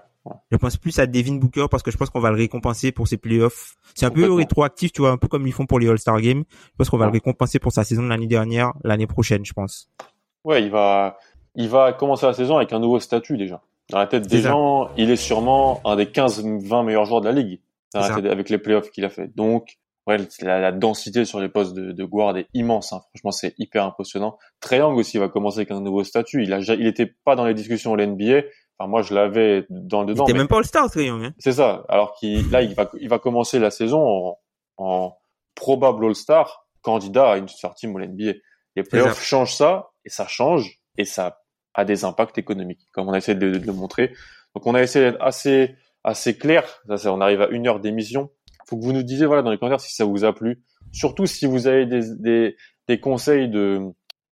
Je pense plus à Devin Booker parce que je pense qu'on va le récompenser pour ses playoffs. C'est un peu rétroactif, tu vois, un peu comme ils font pour les All-Star Games. Je pense qu'on va Ouais. le récompenser pour sa saison de l'année dernière, l'année prochaine, je pense. Ouais, il va, il va commencer la saison avec un nouveau statut déjà. Dans la tête des ça. gens, il est sûrement un des 15-20 meilleurs joueurs de la ligue. Dans C'est la ça. tête- avec les playoffs qu'il a fait. Donc, ouais, la, la densité sur les postes de, de guard est immense. hein. Franchement, c'est hyper impressionnant. Triangle aussi va commencer avec un nouveau statut. Il a, il était pas dans les discussions au NBA. Enfin, moi, je l'avais dans le Il dedans. était mais- même pas All-Star, Trae Young, hein. C'est ça. Alors qu'il, là, il va, il va commencer la saison en, en probable All-Star, candidat à une super team au NBA. Les playoffs changent ça, et ça change, et ça a des impacts économiques, comme on a essayé de, de le montrer. Donc, on a essayé d'être assez, assez clair. Ça, c'est- on arrive à une heure d'émission. Faut que vous nous disiez, voilà, dans les commentaires si ça vous a plu. Surtout si vous avez des, des, des conseils de,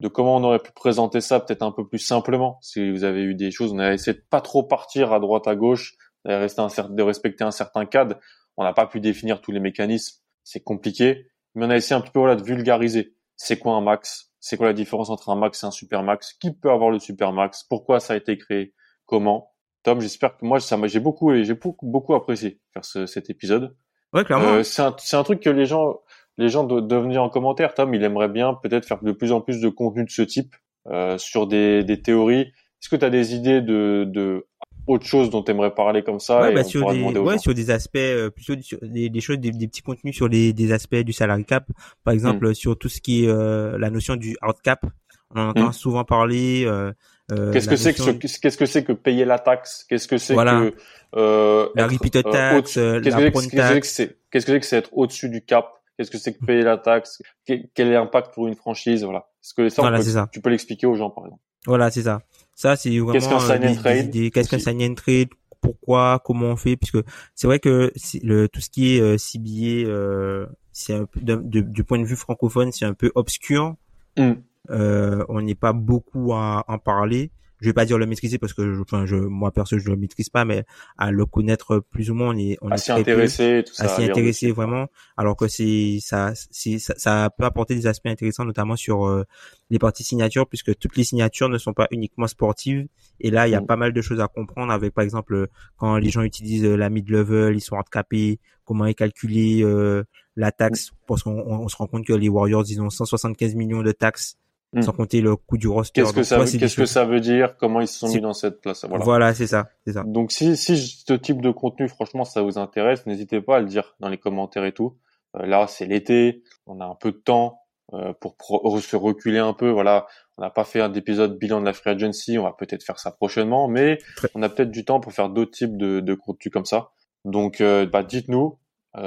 de comment on aurait pu présenter ça peut-être un peu plus simplement. Si vous avez eu des choses, on a essayé de pas trop partir à droite à gauche, de rester un cer- de respecter un certain cadre. On n'a pas pu définir tous les mécanismes, c'est compliqué, mais on a essayé un petit peu voilà de vulgariser. C'est quoi un max? C'est quoi la différence entre un max et un super max Qui peut avoir le super max Pourquoi ça a été créé? Comment? Tom, j'espère que moi ça j'ai beaucoup j'ai beaucoup beaucoup apprécié faire ce- cet épisode. Ouais, clairement. Euh, c'est un, c'est un truc que les gens, les gens doivent doivent venir en commentaire. Tom, il aimerait bien peut-être faire de plus en plus de contenu de ce type euh, sur des, des théories. Est-ce que tu as des idées de, de autre chose dont tu aimerais parler comme ça ouais, et bah, on sur des, aux ouais, gens sur des aspects, euh, plutôt sur des, des choses, des, des petits contenus sur les, des aspects du salary cap. Par exemple, Hmm. sur tout ce qui est euh, la notion du hard cap. On en entend Mm. souvent parler. Euh, euh, Qu'est-ce la que c'est que notion- ce- qu'est-ce que c'est que payer la taxe? Qu'est-ce que c'est Voilà. que euh, La être, repeated tax, euh, Qu'est-ce la que c'est que- que c'est Qu'est-ce que c'est que c'est être au-dessus du cap? Qu'est-ce que c'est que payer la taxe? Quel est l'impact pour une franchise? Voilà. Est-ce que ça, Voilà, peut- c'est ça. tu peux l'expliquer aux gens par exemple? Voilà, c'est ça. Ça, c'est vraiment Qu'est-ce qu'un euh, sign and trade? Qu'est-ce qu'un sign and trade? Pourquoi? Comment on fait? Puisque c'est vrai que le tout ce qui est euh, CBA, euh, c'est un peu, du point de vue francophone, c'est un peu obscur. Mm. Euh, on n'est pas beaucoup à en parler je vais pas dire le maîtriser parce que enfin je moi perso je le maîtrise pas mais à le connaître plus ou moins on est on à s'y intéresser tout ça à s'y intéresser vraiment alors que c'est ça c'est ça, ça, peut apporter des aspects intéressants notamment sur euh, les parties signatures puisque toutes les signatures ne sont pas uniquement sportives et là il y a mm. pas mal de choses à comprendre avec par exemple quand les gens utilisent euh, la mid level ils sont handicapés comment est calculée euh, la taxe mm. parce qu'on on se rend compte que les Warriors ils ont 175 millions de taxes Hmm. sans compter le coût du roster. Qu'est-ce que ça, veut, qu'est-ce que ça veut dire? Comment ils se sont mis dans cette place Voilà, voilà c'est ça, c'est ça. Donc si, si ce type de contenu, franchement, ça vous intéresse, n'hésitez pas à le dire dans les commentaires et tout. Euh, là, c'est l'été, on a un peu de temps euh, pour se reculer un peu. Voilà, on n'a pas fait un épisode bilan de la free agency, on va peut-être faire ça prochainement, mais on a peut-être du temps pour faire d'autres types de, de contenu comme ça. Donc, euh, bah, dites-nous.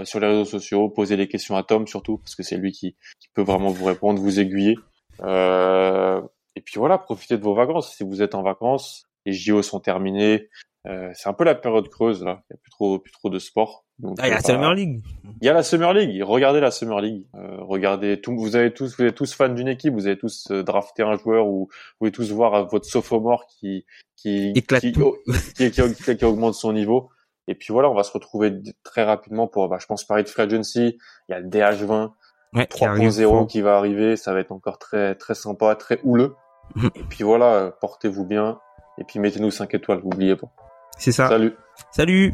sur les réseaux sociaux, posez les questions à Tom surtout parce que c'est lui qui, qui peut vraiment vous répondre, vous aiguiller. Euh, et puis voilà, profitez de vos vacances. Si vous êtes en vacances, les JO sont terminés. Euh, c'est un peu la période creuse là. Il n'y a plus trop, plus trop de sport. Donc, ah, il y a la euh, Summer League. Il y a la Summer League. Regardez la Summer League. Euh, regardez tout. Vous avez tous, vous êtes tous fans d'une équipe. Vous avez tous euh, drafté un joueur ou vous pouvez tous voir votre sophomore qui qui qui, qui, qui, qui, augmente son niveau. Et puis voilà, on va se retrouver très rapidement pour, bah, je pense, parler de free agency. Il y a le DH20 ouais, 3.0 qui, va arriver, ça va être encore très très sympa, très houleux. Mhm. Et puis voilà, portez-vous bien et puis mettez-nous 5 étoiles, n'oubliez pas. C'est ça. Salut. Salut.